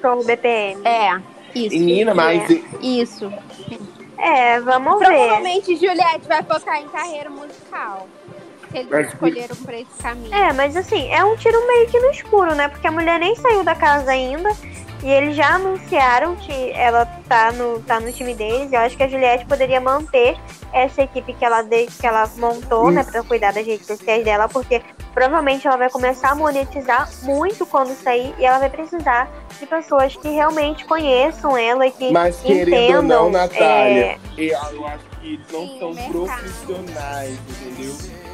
Show BPM. É. Isso. Menina, mas Isso. É, vamos ver. Provavelmente Juliette vai focar em carreira musical. Se eles Mas- escolheram por esse caminho. É, mas assim, é um tiro meio que no escuro, né? Porque a mulher nem saiu da casa ainda. E eles já anunciaram que ela tá no, tá no time deles. Eu acho que a Juliette poderia manter essa equipe que ela, de, que ela montou, né? Pra cuidar das redes sociais dela. Porque provavelmente ela vai começar a monetizar muito quando sair. E ela vai precisar de pessoas que realmente conheçam ela e que Mas querendo ou entendam. não, Natália, é, eu, eu acho que eles não Sim, são mercado. profissionais, entendeu?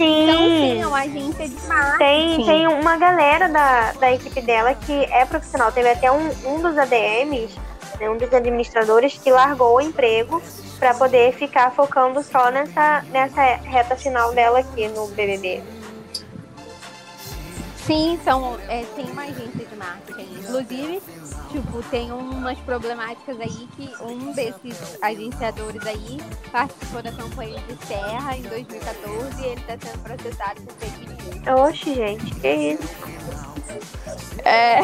Sim. Então, sim, é uma agência de marketing. Tem, tem uma galera da, da equipe dela que é profissional. Teve até um, um dos ADMs, né, um dos administradores, que largou o emprego para poder ficar focando só nessa, nessa reta final dela aqui no BBB. Sim, são, é, tem uma agência de marketing. Inclusive, tipo, tem umas problemáticas aí que um desses agenciadores aí participou da campanha de Serra em 2014 e ele está sendo processado por fake news. Oxe, gente, que isso? É.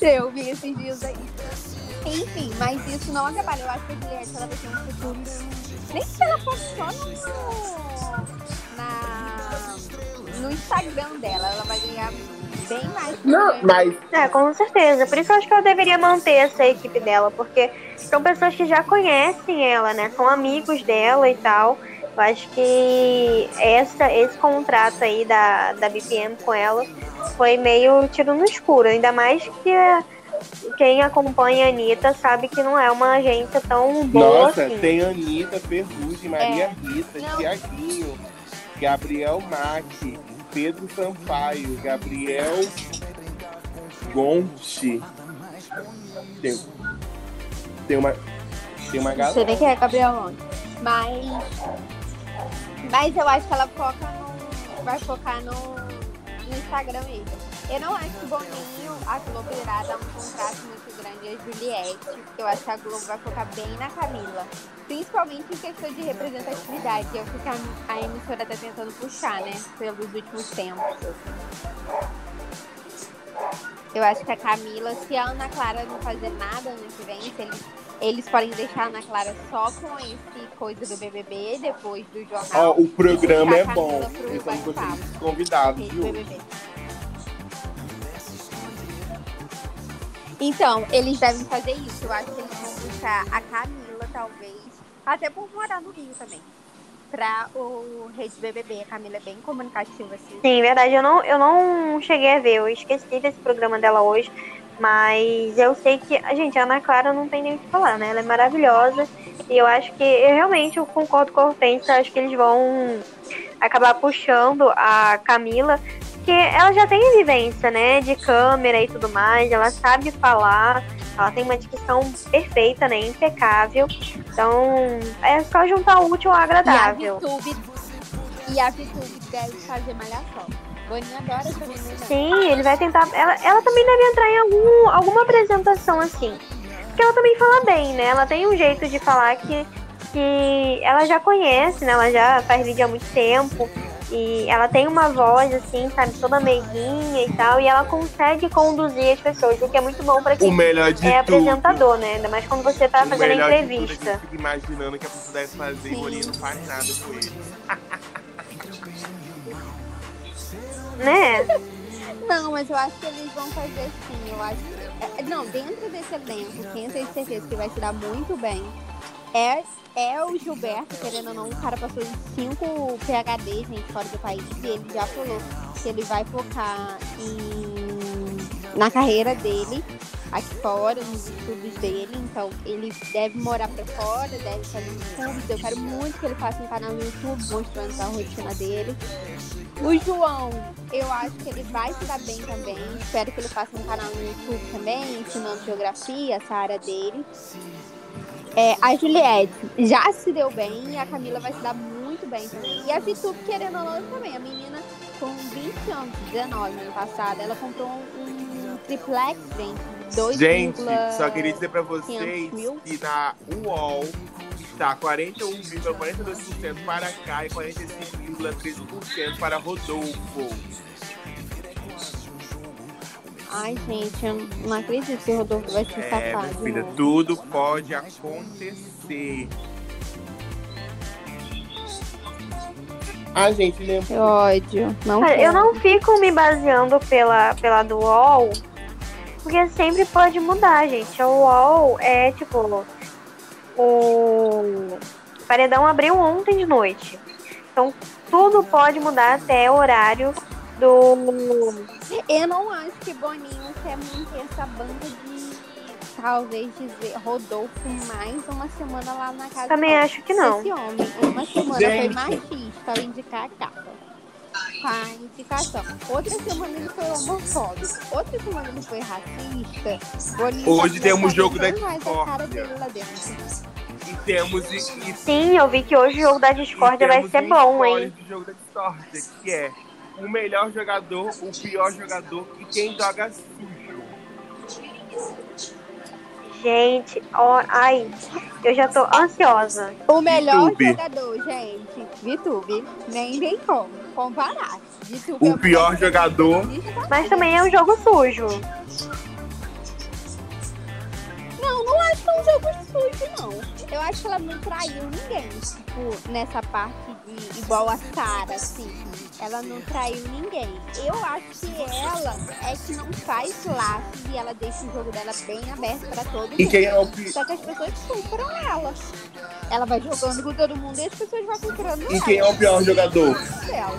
Eu vi esses dias aí. Enfim, mas isso não atrapalha. Eu acho que a Juliette ela vai ter um futuro. Nem se ela só no, na, no Instagram dela, ela vai ganhar bem mais. Não, mas É, com certeza. Por isso eu acho que ela deveria manter essa equipe dela, porque são pessoas que já conhecem ela, né? São amigos dela e tal. Eu acho que essa, esse contrato aí da, da BPM com ela foi meio tiro no escuro. Ainda mais que quem acompanha a Anitta sabe que não é uma agência tão boa Nossa, assim. tem Anitta, Ferrugem, Maria É. Rita. Tiaguinho, Gabriel Mack, Pedro Sampaio, Gabriel Gonti. Tem, tem uma. Tem uma Não sei galera. nem quem é Gabriel ontem. Mas. Mas eu acho que ela foca no. Vai focar no, no Instagram mesmo. Eu não acho que o Boninho, a Globo irá dar um contrato muito a Juliette. Eu acho que a Globo vai focar bem na Camila. Principalmente em questão de representatividade. É o que a, a emissora tá tentando puxar, né? Pelos últimos tempos. Eu acho que a Camila, se a Ana Clara não fazer nada ano que vem, se eles, eles podem deixar a Ana Clara só com esse coisa do BBB, depois do Ó, jornal. o programa é bom. Gostando dos convidados, viu? BBB. Então, eles devem fazer isso. Eu acho que eles vão puxar a Camila, talvez. Até por morar no Rio também. Pra o Rede BBB. A Camila é bem comunicativa, assim. Sim, verdade. Eu não, eu não cheguei a ver. Eu esqueci desse programa dela hoje. Mas eu sei que, gente, a Ana Clara não tem nem o que falar, né? Ela é maravilhosa. E eu acho que, eu realmente, eu concordo com a Hortência. Acho que eles vão acabar puxando a Camila. Porque ela já tem vivência, né? De câmera e tudo mais. Ela sabe falar. Ela tem uma dicção perfeita, né? Impecável. Então, é só juntar o útil ao E a agradável. VTube, e a VTube deve fazer malhação. Boninho adora essa menina. Sim, ele vai tentar. Ela, ela também deve entrar em algum, alguma apresentação assim. Porque ela também fala bem, né? Ela tem um jeito de falar que, que ela já conhece, né? Ela já faz vídeo há muito tempo. E ela tem uma voz, assim, sabe, toda meiguinha e tal. E ela consegue conduzir as pessoas, o que é muito bom pra O quem melhor de é tudo. apresentador, né? Ainda mais quando você tá o fazendo a melhor de tudo é que entrevista. eu fico imaginando que a pessoa deve fazer e o Sim. Boninho não faz nada com ele. Né? Não, mas eu acho que eles vão fazer sim. Eu acho é, Não, dentro desse elenco, quem tenho certeza que vai se dar muito bem é, é o Gilberto, querendo ou não, o cara passou em cinco PHD, gente, fora do país, e ele já falou que ele vai focar em, na carreira dele aqui fora, nos estudos dele, então ele deve morar pra fora, deve fazer YouTube. Eu quero muito que ele faça um canal no YouTube mostrando a rotina dele. O João, eu acho que ele vai se dar bem também. Espero que ele faça um canal no YouTube também, ensinando geografia, essa área dele. É, a Juliette já se deu bem a Camila vai se dar muito bem também. E a Vitube, querendo ou não, também. A menina, com 20 anos, 19 ano passado, ela comprou um triplex, gente. 2, Gente, só queria dizer pra vocês 500 mil. que na UOL está 41,42% para cá e 45,13% para Rodolfo. Ai, gente, eu não acredito que o Rodolfo vai se É, safar minha de filha, novo. tudo pode acontecer. Ah, gente, lembra? Que ódio. Não Olha, eu não fico me baseando pela, pela do UOL, porque sempre pode mudar, gente. A UOL é tipo. O paredão abriu ontem de noite. Então tudo pode mudar até o horário do. Eu não acho que Boninho quer manter essa banda de talvez dizer Rodolfo mais uma semana lá na casa. Também acho que não. Esse homem, uma semana Gente. foi machista ao indicar a capa. Com a indicação. Outra semana ele foi homofóbico. Outra semana ele foi racista. Boninho Hoje tá temos jogo da discórdia. dentro. E temos. E, e Sim, eu vi que hoje o jogo da discórdia vai ser bom, hein? do jogo da discórdia, que é o melhor jogador, o pior jogador e quem joga sujo. Gente, ó, ai, eu já tô ansiosa. O melhor Vitube. jogador, gente. Vitube. Nem tem como comparar. Vitube é O pior jogador. Mas também é um jogo sujo. Não, não acho que é um jogo sujo, não. Eu acho que ela não traiu ninguém. Tipo, nessa parte de igual a Sara, assim. Ela não traiu ninguém. Eu acho que ela é que não faz laços e ela deixa o jogo dela bem aberto pra todo E mundo. quem é o pi... Só que as pessoas compram ela. Ela vai jogando com todo mundo e as pessoas vão comprando E ela. quem é o pior jogador? dela.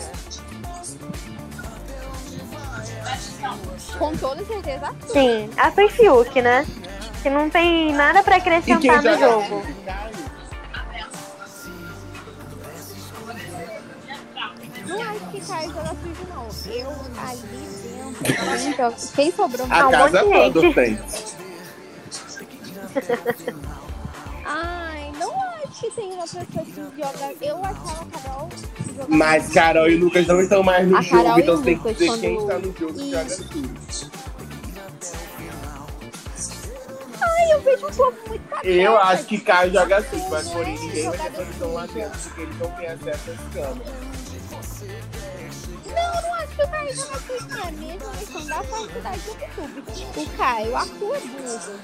Com toda certeza. Sim, a foi Fiuk, né? Que não tem nada pra E quem acrescentar no jogo. Não que Caio joga sujo, não. Eu ali dentro. Quem, sobrou A um casa monte de toda tem. Ai, não acho que tem uma pessoa que joga. Eu achava a Carol. Mas Carol e sujo. Lucas não estão mais no A jogo, Carol e então o tem que Lucas, dizer quando- quem está no jogo que Isso. joga sujo. Ai, eu vejo um povo muito bacana. Eu acho que Caio joga Sim, sujo, mas não porém é ninguém vai ter condição lá dentro, porque eles não têm acesso às câmeras. Não, não acho que o Caio sujo, não. É a mesma questão da falsidade do YouTube. O Caio, a é burro.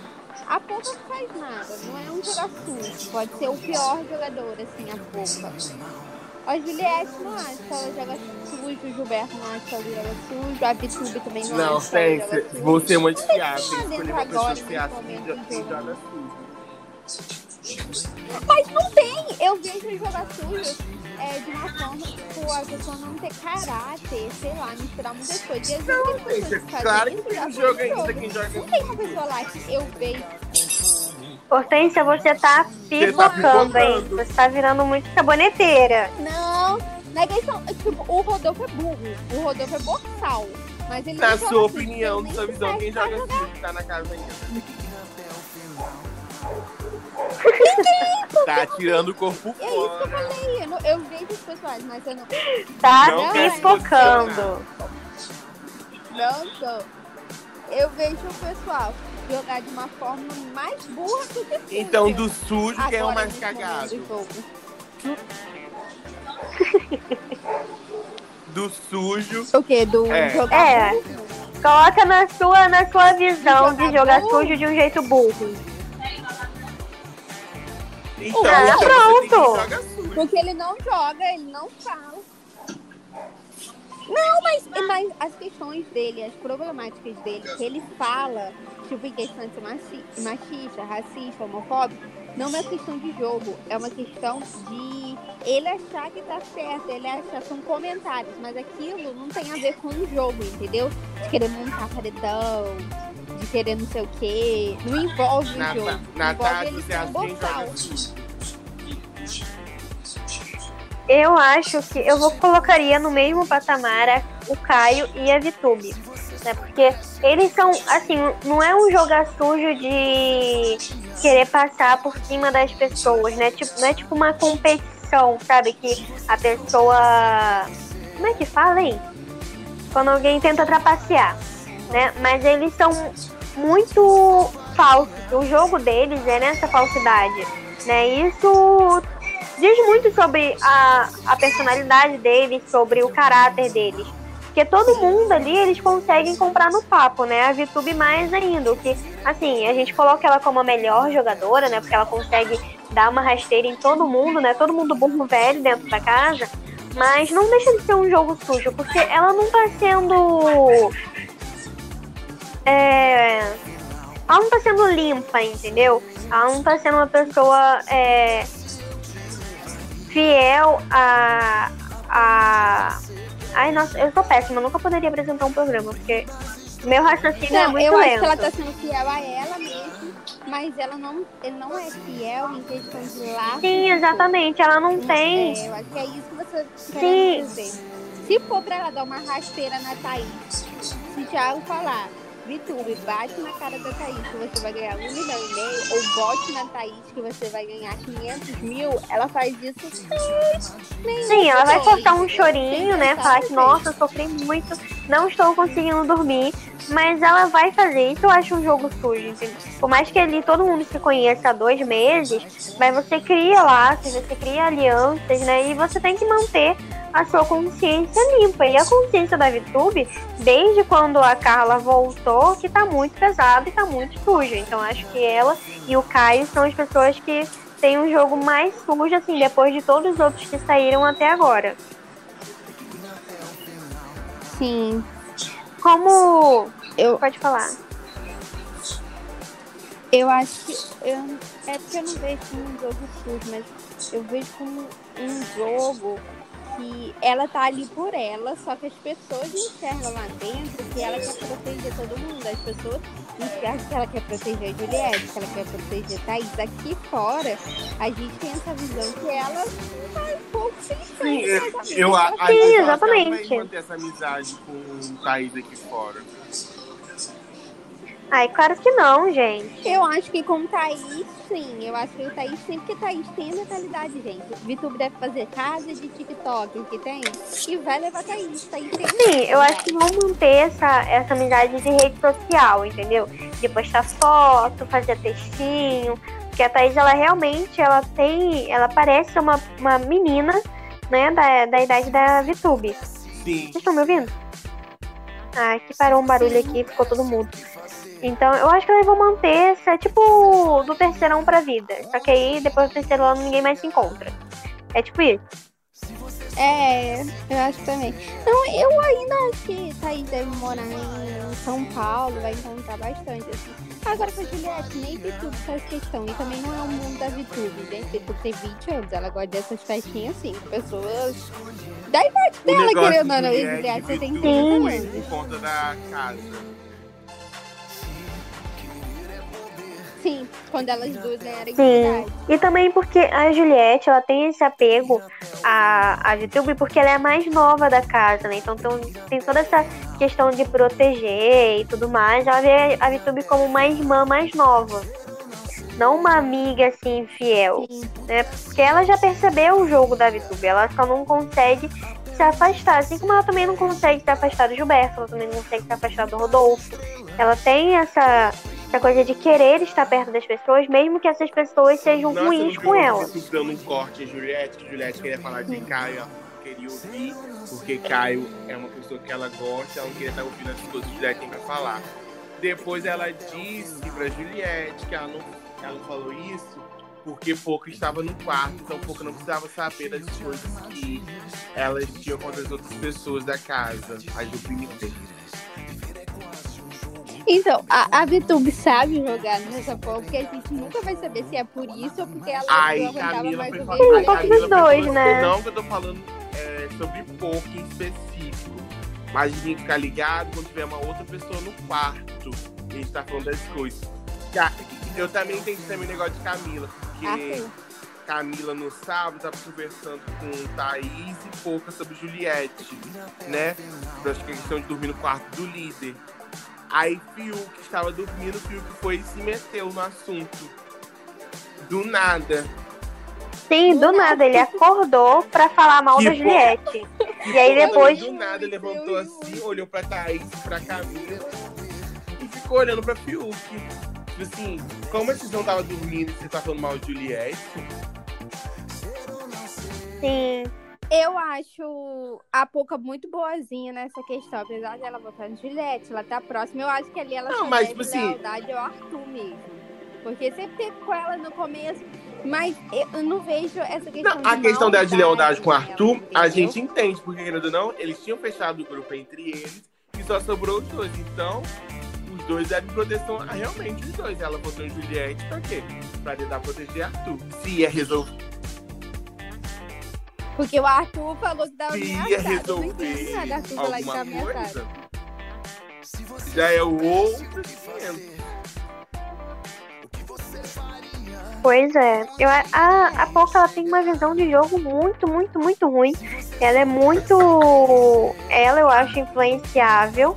A Pouca não faz nada, não é um sujo. Pode ser o pior jogador, assim, a Pouca. A Juliette não acha que ela joga sujo, o Gilberto não acha que ela joga sujo, a Vitube também não, Não, acha que ela joga tem, sujo. você é muito Não tem tem nada dentro agora, nesse momento, joga sujo. Mas não tem! Eu vejo jogar sujo é, de uma forma, tipo, a pessoa não ter caráter, sei lá, misturar muitas coisas. E às vezes tem pessoas Gente, que fazem claro que tem um jogo ainda quem joga Não tem uma pessoa lá que eu vejo. Hortência, você tá Você tá pipocando, hein? Você tá virando muito saboneteira. Não, não é questão. Tipo, o Rodolfo é burro. O Rodolfo é boçal. Mas ele Na não sua sujo, opinião, na sua visão, quem joga sujo que tá na casa ainda? Tá tirando o corpo É isso que eu fora. falei. Eu, não- eu vejo os pessoais, mas eu não. Tá Não quer pipocando. Não sou. Eu vejo o pessoal jogar de uma forma mais burra do que suja. Então, do sujo, quem é o Agora, mais nesse cagado? momento do jogo. Do sujo. O quê? Do É. jogar É. burro? Coloca na sua, na sua visão de Jogar sujo de um jeito burro. Então, Ah, então você tem pronto. Porque ele não joga, ele não fala. Não, mas, mas as questões dele, as problemáticas dele, que ele fala, tipo, em questão de machi- machista, racista, homofóbico, não é uma questão de jogo, é uma questão de ele achar que tá certo, ele achar são comentários, mas aquilo não tem a ver com o jogo, entendeu? De querer montar paredão, de querer não sei o quê, não envolve o Na, jogo. na envolve tarde, ele você ser acha quem boçal. joga sujo? Eu acho que eu vou colocaria no mesmo patamar o Caio e a Vitube. Né? Porque eles são, assim, não é um jogar sujo de querer passar por cima das pessoas, né? Tipo, não é tipo uma competição, sabe? Que a pessoa. Como é que fala, hein? Quando alguém tenta trapacear, né? Mas eles são muito falsos. O jogo deles é nessa falsidade, né? Isso diz muito sobre a, a personalidade deles, sobre o caráter deles. Porque todo mundo ali, eles conseguem comprar no papo, né? A VTube mais ainda. Que, assim, a gente coloca ela como a melhor jogadora, né? Porque ela consegue dar uma rasteira em todo mundo, né? Todo mundo burro velho dentro da casa. Mas não deixa de ser um jogo sujo, porque ela não tá sendo. É, ela não tá sendo limpa, entendeu? Ela não tá sendo uma pessoa é, fiel a, a. Ai, nossa, eu sou péssima, eu nunca poderia apresentar um programa, porque meu raciocínio é Não, muito eu lento. acho que ela tá sendo fiel a ela mesmo, mas ela não, ele não é fiel em questão de laço. Sim, exatamente, ela não tem. É, eu acho que é isso que você Sim. quer dizer. Se for pra ela dar uma rasteira na Thaís, se Thiago falar, Vitube, bate na cara da Thaís que você vai ganhar um milhão e meio, ou bote na Thaís que você vai ganhar 500 mil, ela faz isso sem Sim, ela vai cortar um chorinho, né? Falar que, no nossa, eu sofri muito, não estou conseguindo dormir. Mas ela vai fazer isso, eu acho um jogo sujo, entendeu? Por mais que ali todo mundo se conheça há dois meses, mas você cria laços, você cria alianças, né? E você tem que manter a sua consciência limpa. E a consciência da VTube, desde quando a Carla voltou, que tá muito pesada e tá muito suja. Então acho que ela e o Caio são as pessoas que têm um jogo mais sujo, assim, depois de todos os outros que saíram até agora. Sim, Como. Eu- Pode falar. Eu acho que. Eu, é porque eu não vejo como um jogo sujo, mas eu vejo como um jogo que ela tá ali por ela, só que as pessoas enxergam lá dentro que ela quer proteger todo mundo. As pessoas enxergam que ela quer proteger a Juliette, que ela quer proteger a Thaís. Aqui fora, a gente tem essa visão que ela faz pouco se Sim, liga, eu, eu, eu acho que ela exatamente. vai manter essa amizade com o Thaís aqui fora. Ai, claro que não, gente. Eu acho que com Thaís, sim. Eu acho que o Thaís sim, porque Thaís tem a mentalidade, gente. VTube deve fazer casa de TikTok que tem e vai levar Thaís. Thaís tem Sim, eu acho que vão manter essa, essa amizade de rede social, entendeu? De postar foto, fazer textinho. Porque a Thaís, ela realmente, ela tem. Ela parece uma, uma menina, né, da, da idade da VTube. Sim. Vocês estão me ouvindo? Ah, aqui parou um barulho aqui, ficou todo mudo. Então, eu acho que eles vão manter essa, tipo, do terceirão pra vida. Só que aí, depois do terceiro ano, ninguém mais se encontra. É tipo isso. É, eu acho também. Não, eu ainda acho que Thaís deve morar em São Paulo, vai encontrar bastante, assim. Agora com a Juliette, nem VTube faz questão. E também não é o mundo da VTube, gente. VTube tem 20 anos, ela gosta dessas festinhas assim, com pessoas da idade dela, querendo ou não. E Juliette Juliette, você tem e 30 Vitor anos. por conta da casa. Sim, quando elas duas ganharem Sim. E também porque a Juliette, ela tem esse apego à, à VTube porque ela é a mais nova da casa, né? Então tem, toda essa questão de proteger e tudo mais. Ela vê a VTube como uma irmã mais nova. Não uma amiga, assim, fiel. Sim. né? Porque ela já percebeu o jogo da VTube, ela só não consegue se afastar. Assim como ela também não consegue se afastar do Gilberto, ela também não consegue se afastar do Rodolfo. Ela tem essa, essa coisa de querer estar perto das pessoas, mesmo que essas pessoas sejam Nossa, ruins com ela. isso dando um corte em Juliette, que Juliette queria falar de Caio, ela não queria ouvir, porque Caio é uma pessoa que ela gosta, ela não queria estar ouvindo as coisas que Juliette tem pra falar. Depois ela disse pra Juliette que ela não, ela não falou isso porque Pouca estava no quarto, então Pouca não precisava saber das coisas que elas tinham contra as outras pessoas da casa, as do Peter. Então, a, a VTube sabe jogar nessa porra, porque a gente nunca vai saber se é por isso ou porque ela Aí não aguentava Camila mais. Sim, um pouco Camila dos foi dois, falando- né? Não que eu tô falando é, sobre pouco em específico. Mas a gente ficar ligado quando tiver uma outra pessoa no quarto. E a gente tá falando das coisas. Eu também entendi também o negócio de Camila, porque Arthur. Camila no sábado tava conversando com Thaís e Pouca sobre Juliette, né? Que a questão de dormir no quarto do líder. Aí Fiuk estava dormindo, Fiuk foi e se meteu no assunto. Do nada. Sim, do nada, ele acordou pra falar mal Que da. Juliette. E aí Pouca depois. Do nada ele levantou assim, olhou pra Thaís, pra Camila e ficou olhando pra Fiuk. Tipo assim, como vocês não estavam dormindo e você tá falando mal de Juliette? Sim, Eu acho a Poca muito boazinha nessa questão, apesar dela votar no Juliette, ela tá próxima. Eu acho que ali ela Não, mas, tipo assim- lealdade ao Arthur mesmo. Porque sempre teve com ela no começo, mas eu não vejo essa questão Não, de a questão dela de lealdade com o Arthur, a entendeu? gente entende, porque querendo ou não, eles tinham fechado o grupo entre eles e só sobrou os dois. Então, dois deram proteção a realmente os dois. Ela votou em Juliette pra quê? Pra tentar proteger Arthur. Se ia resolver, Porque o Arthur falou que tava se ia ameaçado. Resolver nada, Arthur falar que ameaçado. coisa, já é o outro 500. pois é. Eu, a, a Pouca ela tem uma visão de jogo muito, muito, muito ruim. Ela é muito. Ela eu acho influenciável.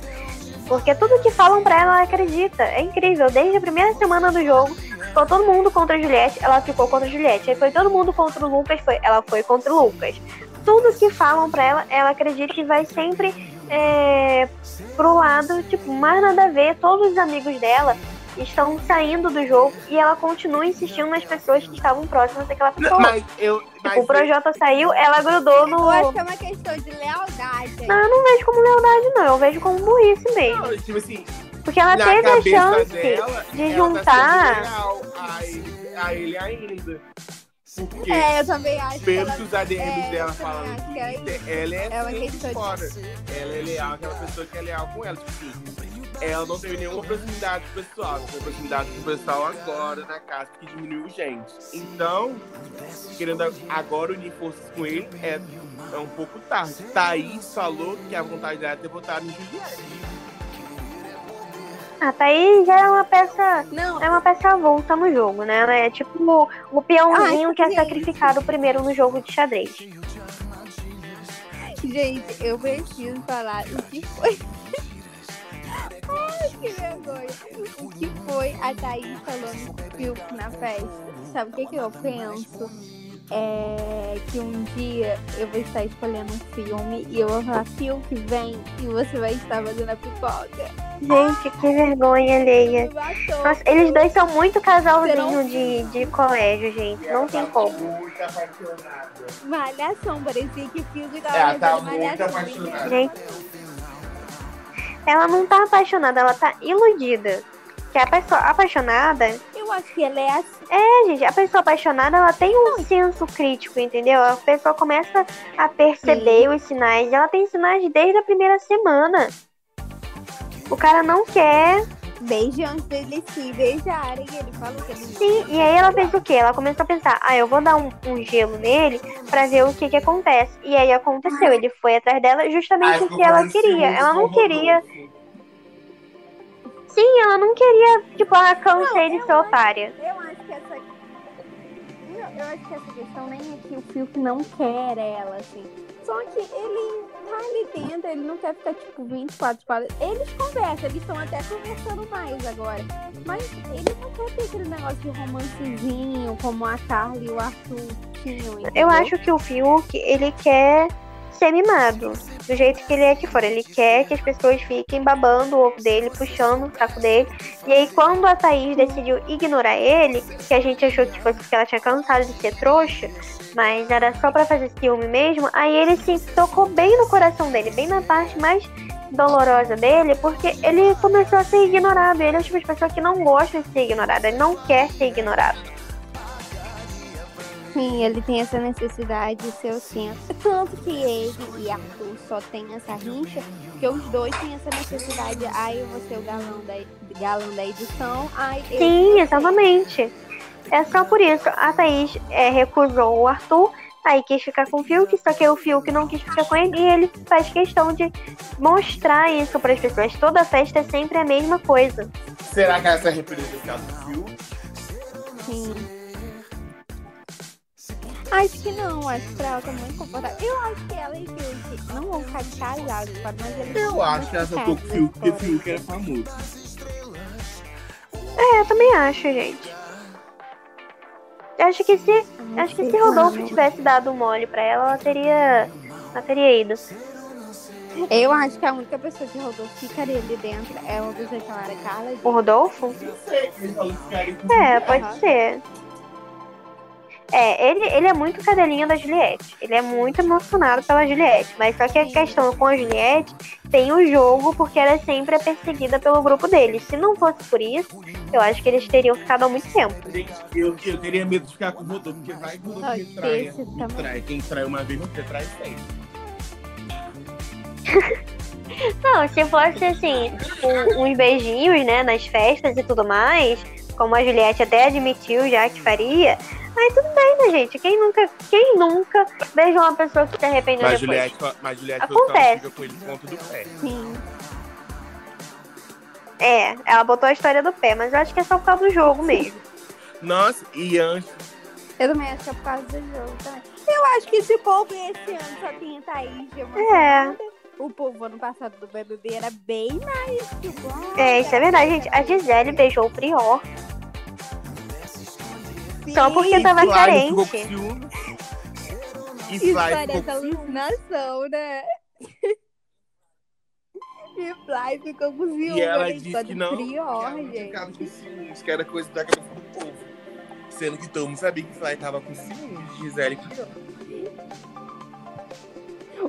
Porque tudo que falam pra ela, ela acredita. É incrível. Desde a primeira semana do jogo, ficou todo mundo contra a Juliette, ela ficou contra a Juliette. Aí foi todo mundo contra o Lucas, foi, ela foi contra o Lucas. Tudo que falam pra ela, ela acredita que vai sempre é, pro lado, tipo, mais nada a ver. Todos os amigos dela estão saindo do jogo e ela continua insistindo nas pessoas que estavam próximas daquela Não, pessoa. mas eu. Mas Tipo, o Projota saiu, ela grudou no. Eu acho que é uma questão de lealdade. Não, eu não vejo como lealdade, não. Eu vejo como burrice mesmo. não, tipo assim, Porque ela na teve a chance dela, de ela juntar. Tá a, ele, a ele ainda. Porque É, eu também acho ela... que os ADMs é, dela eu falam no que ela- Twitter, ela é, é uma questão de- fora. Ela é leal, aquela pessoa que é leal com ela. Tipo assim, ela não teve nenhuma proximidade com o pessoal. Teve proximidade com o pessoal agora na casa, que diminuiu gente. Então, querendo agora unir forças com ele, é, é um pouco tarde. Thaís falou que a vontade dela é ter votado em Juliette. A Thaís já é uma peça. Não, É uma peça avulsa no jogo, né? Ela é tipo o, o peãozinho Ai, que é gente. sacrificado primeiro no jogo de xadrez. gente, eu preciso falar o que foi. Ai, que vergonha. O que foi a Thaís falando com o Fiuk na festa? Sabe o que, que eu penso? É que um dia eu vou estar escolhendo um filme e eu vou falar, Fiuk, vem, e você vai estar fazendo a pipoca. Gente, que vergonha alheia. Nossa, eles dois são muito casalzinho de, de colégio, gente. Não tem como. Muito apaixonada. Malhação, parecia que o Fiuk tava Ela tá fazendo muito malhação. apaixonada. Gente, ela não tá apaixonada, ela tá iludida. Que a pessoa apaixonada, Eu acho que ela é assim. é, gente, a pessoa apaixonada, ela tem um senso crítico, entendeu? A pessoa começa a perceber os sinais. Ela tem sinais desde a primeira semana. O cara não quer. Beijo antes dele se beijarem. Ele falou que ele não. Sim, e aí ela fez o quê? Ela começou a pensar, ah, eu vou dar um, um gelo nele pra ver o que que acontece. E aí aconteceu, ele foi atrás dela justamente o que ela queria. Ela não queria. Sim, ela não queria, tipo, ah, cansei de ser otária. Eu acho que essa. Eu, eu acho que essa questão nem é que o Fiuk não quer ela, assim. Só que ele tá ali dentro, ele não quer ficar, tipo, 24 horas. Eles conversam, eles estão até conversando mais agora. Mas ele não quer ter aquele negócio de romancezinho, como a Carla e o Arthur tinham. Eu entendeu? acho que o Fiuk, ele quer ser mimado. Do jeito que ele é aqui fora. Ele quer que as pessoas fiquem babando o ovo dele, puxando o saco dele. E aí, quando a Thaís decidiu ignorar ele, que a gente achou que fosse porque ela tinha cansado de ser trouxa, mas era só pra fazer ciúme mesmo, aí ele se tocou bem no coração dele, bem na parte mais dolorosa dele, porque ele começou a ser ignorado. Ele é tipo de pessoa que não gosta de ser ignorado, ele não quer ser ignorado. Sim, ele tem essa necessidade de ser o centro. Tanto que ele e Arthur só tem essa rixa, porque os dois têm essa necessidade. Ai, eu vou ser o galão da, galão da edição. Ai, eu Sim, exatamente. É só por isso. A Thaís é, recusou o Arthur, aí quis ficar com o Fiuk, só que o Fiuk não quis ficar com ele e ele faz questão de mostrar isso para as pessoas. Toda festa é sempre a mesma coisa. Será que essa é representação do Fiuk? Sim. Acho que não, acho que pra ela tá muito confortável. Eu acho que ela e o Fiuk não vão ficar casados, mas eles Eu acho que ela só com o Fiuk, porque o. Fiuk era famoso. É, eu também acho, gente. Eu acho que se, acho que se Rodolfo tivesse dado mole pra ela, ela teria, ela teria ido. Eu acho que a única pessoa que rodou ficaria ali dentro é pessoa chamada Carla O Rodolfo? É, pode ser. É, ele, ele é muito cadelinha da Juliette. Ele é muito emocionado pela Juliette. Mas só que a questão com a Juliette tem o jogo, porque ela é sempre perseguida pelo grupo dele. Se não fosse por isso, eu acho que eles teriam ficado há muito tempo. Gente, eu, eu teria medo de ficar com o Rodolfo, porque vai que o Rodolfo me esse Me trai. Quem trai uma vez, você trai sempre. Não, se fosse assim, um- uns beijinhos, né, nas festas e tudo mais, como a Juliette até admitiu já que faria, aí tudo bem, né, gente? Quem nunca, quem nunca beijou uma pessoa que se arrependeu Mas depois? Juliette, mas Juliette Acontece. fica com ele por conta do pé. Sim. É, ela botou a história do pé, mas eu acho que é só por causa do jogo mesmo. Nossa, e antes. Eu também acho que é por causa do jogo também. Eu acho que esse povo esse ano só tem a Thaís de emocionada. O povo ano passado do BBB era bem mais ah, É, isso é verdade, gente. A Gisele beijou o Prior só porque tava Flávio ficou com carente. ciúme. E Isso parece alucinação, né? E Fly ficou com ciúme. E ela disse que não. Prior, que ela não gente. ficava com ciúmes, que era coisa da cabeça do povo. Sendo que todo mundo sabia que Fly tava com ciúmes de Gisele Prior.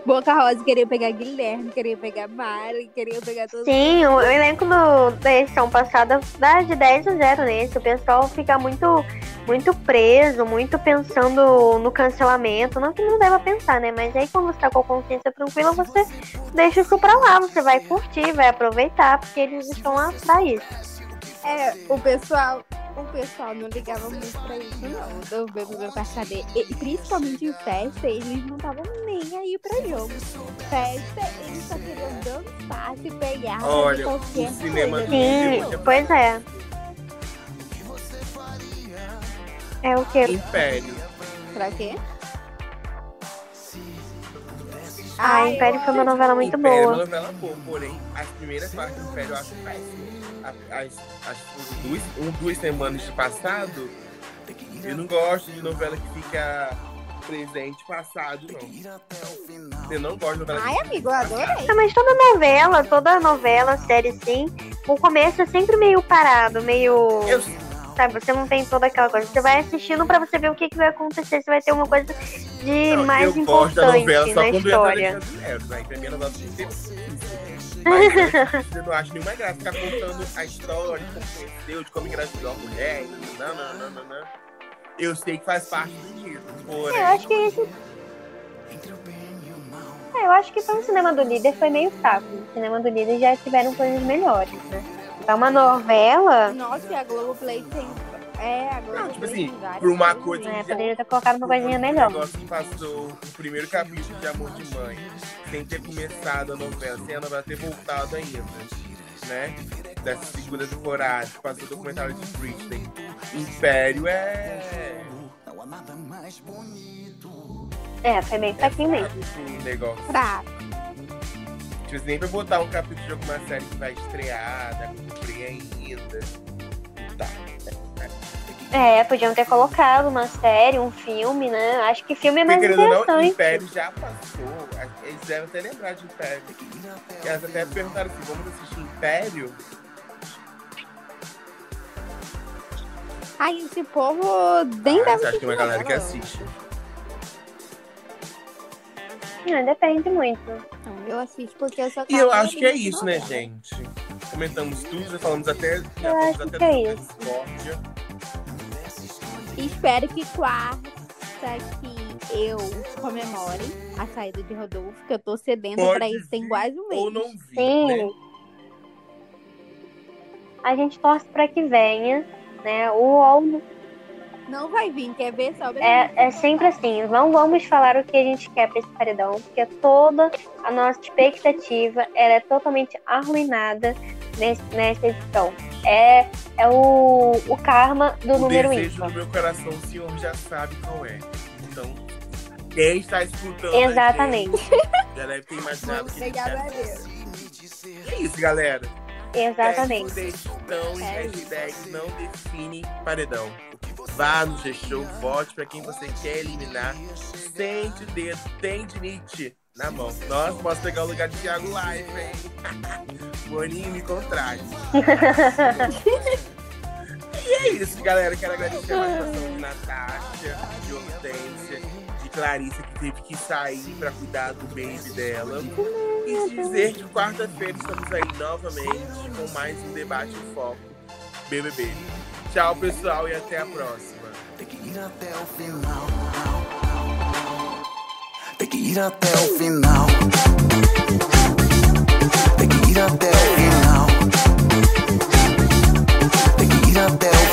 Boca Rosa queria pegar Guilherme, queria pegar Mari, queria pegar todo Sim, o elenco do, da edição passada dá de 10 a 0 nesse. O pessoal fica muito, muito preso, muito pensando no cancelamento. Não que não deva pensar, né? Mas aí quando você tá com a consciência tranquila, você deixa isso pra lá. Você vai curtir, vai aproveitar, porque eles estão lá pra isso. É, o pessoal, o pessoal não ligava muito pra isso, não, do BBB passado. E, e principalmente em festa, eles não estavam nem aí pra jogo. Festa, eles só queriam dançar, se pegar, Olha, qualquer o cinema coisa. do Sim, pois é. É o que? Império. Pra quê? Ah, Império foi uma novela muito Império é uma boa. novela boa, porém, as primeiras partes do Império eu acho péssimo. As, as, duas, um, duas semanas de passado, eu não gosto de novela que fica presente passado, não. Eu não gosto de novela Ai, que amigo, eu adorei. Ah, mas toda novela, toda novela, série assim, o começo é sempre meio parado, meio. Eu, Sabe, você não tem toda aquela coisa. Você vai assistindo pra você ver o que, que vai acontecer, se vai ter uma coisa de não, mais eu gosto da novela importante só na quando história. né? Pra mim, a Mas eu não acho nenhuma graça ficar contando a história de como conheceu, de como engravidou a mulher. Não, não, não, não, não. Eu sei que faz parte do livro, porém. É, eu acho que esse. É, eu acho que foi o cinema do líder foi meio fraco. No cinema do líder já tiveram coisas melhores, né? Então uma novela, Nossa, e a Globoplay tem. É, a Globoplay Não, tipo assim, por uma coisa né, que já poderia ter colocado uma coisinha O melhor. negócio que passou o primeiro capítulo de Amor de Mãe, sem ter começado a novela, sem a novela ter voltado ainda, né? Dessa segunda temporada, que passou o documentário de Britney. Império é. É, foi bem fraquinho mesmo. Um negócio. Fraco. Tipo, nem pra botar um capítulo de alguma série que vai estrear, né? Cumprir ainda. É, podiam ter colocado uma série, um filme, né? Acho que filme é Porque, mais querendo ou não, interessante. Império já passou. Eles devem até lembrar de Império. E elas até perguntaram assim: vamos assistir Império? Ai, esse povo nem Ah, deve acho que tem uma assistir galera que assiste. É, depende muito. Não, eu assisto porque eu sou E eu acho que é isso, né, gente? Comentamos tudo, já falamos até. Já Eu falamos acho até que é isso. discórdia. Espero que quarta que eu comemore a saída de Rodolfo, que eu tô cedendo Pode pra isso tem vir quase um mês. Ou não vi. Sim. Né? A gente torce pra que venha, né? O UOL Não vai vir, quer ver só é, é sempre assim. Não vamos falar o que a gente quer pra esse paredão, porque toda a nossa expectativa ela é totalmente arruinada nesse, nessa edição. É, é o, o karma do O número desejo ímpar. do meu coração, o senhor já sabe qual é. Então, quem está escutando. Exatamente. gente Já deve ter imaginado o que Obrigada a. Deus. É isso, galera. Exatamente. Sugestão e É hashtag não define paredão. Vá no G-Show, vote pra quem você quer eliminar. Sente o dedo, tente Nietzsche na mão. Nossa, posso pegar o lugar de Thiago Live, hein? Boninho me contrai. e é isso, galera. Quero agradecer a participação de Natasha, de Hortência, de Clarissa, que teve que sair pra cuidar do baby dela. E dizer que quarta-feira estamos aí novamente com mais um debate em foco BBB. Tchau, pessoal, e até a próxima. Tem que ir até o final. Tem que ir até o final. Tem que ir até o final. Tem que ir até o final.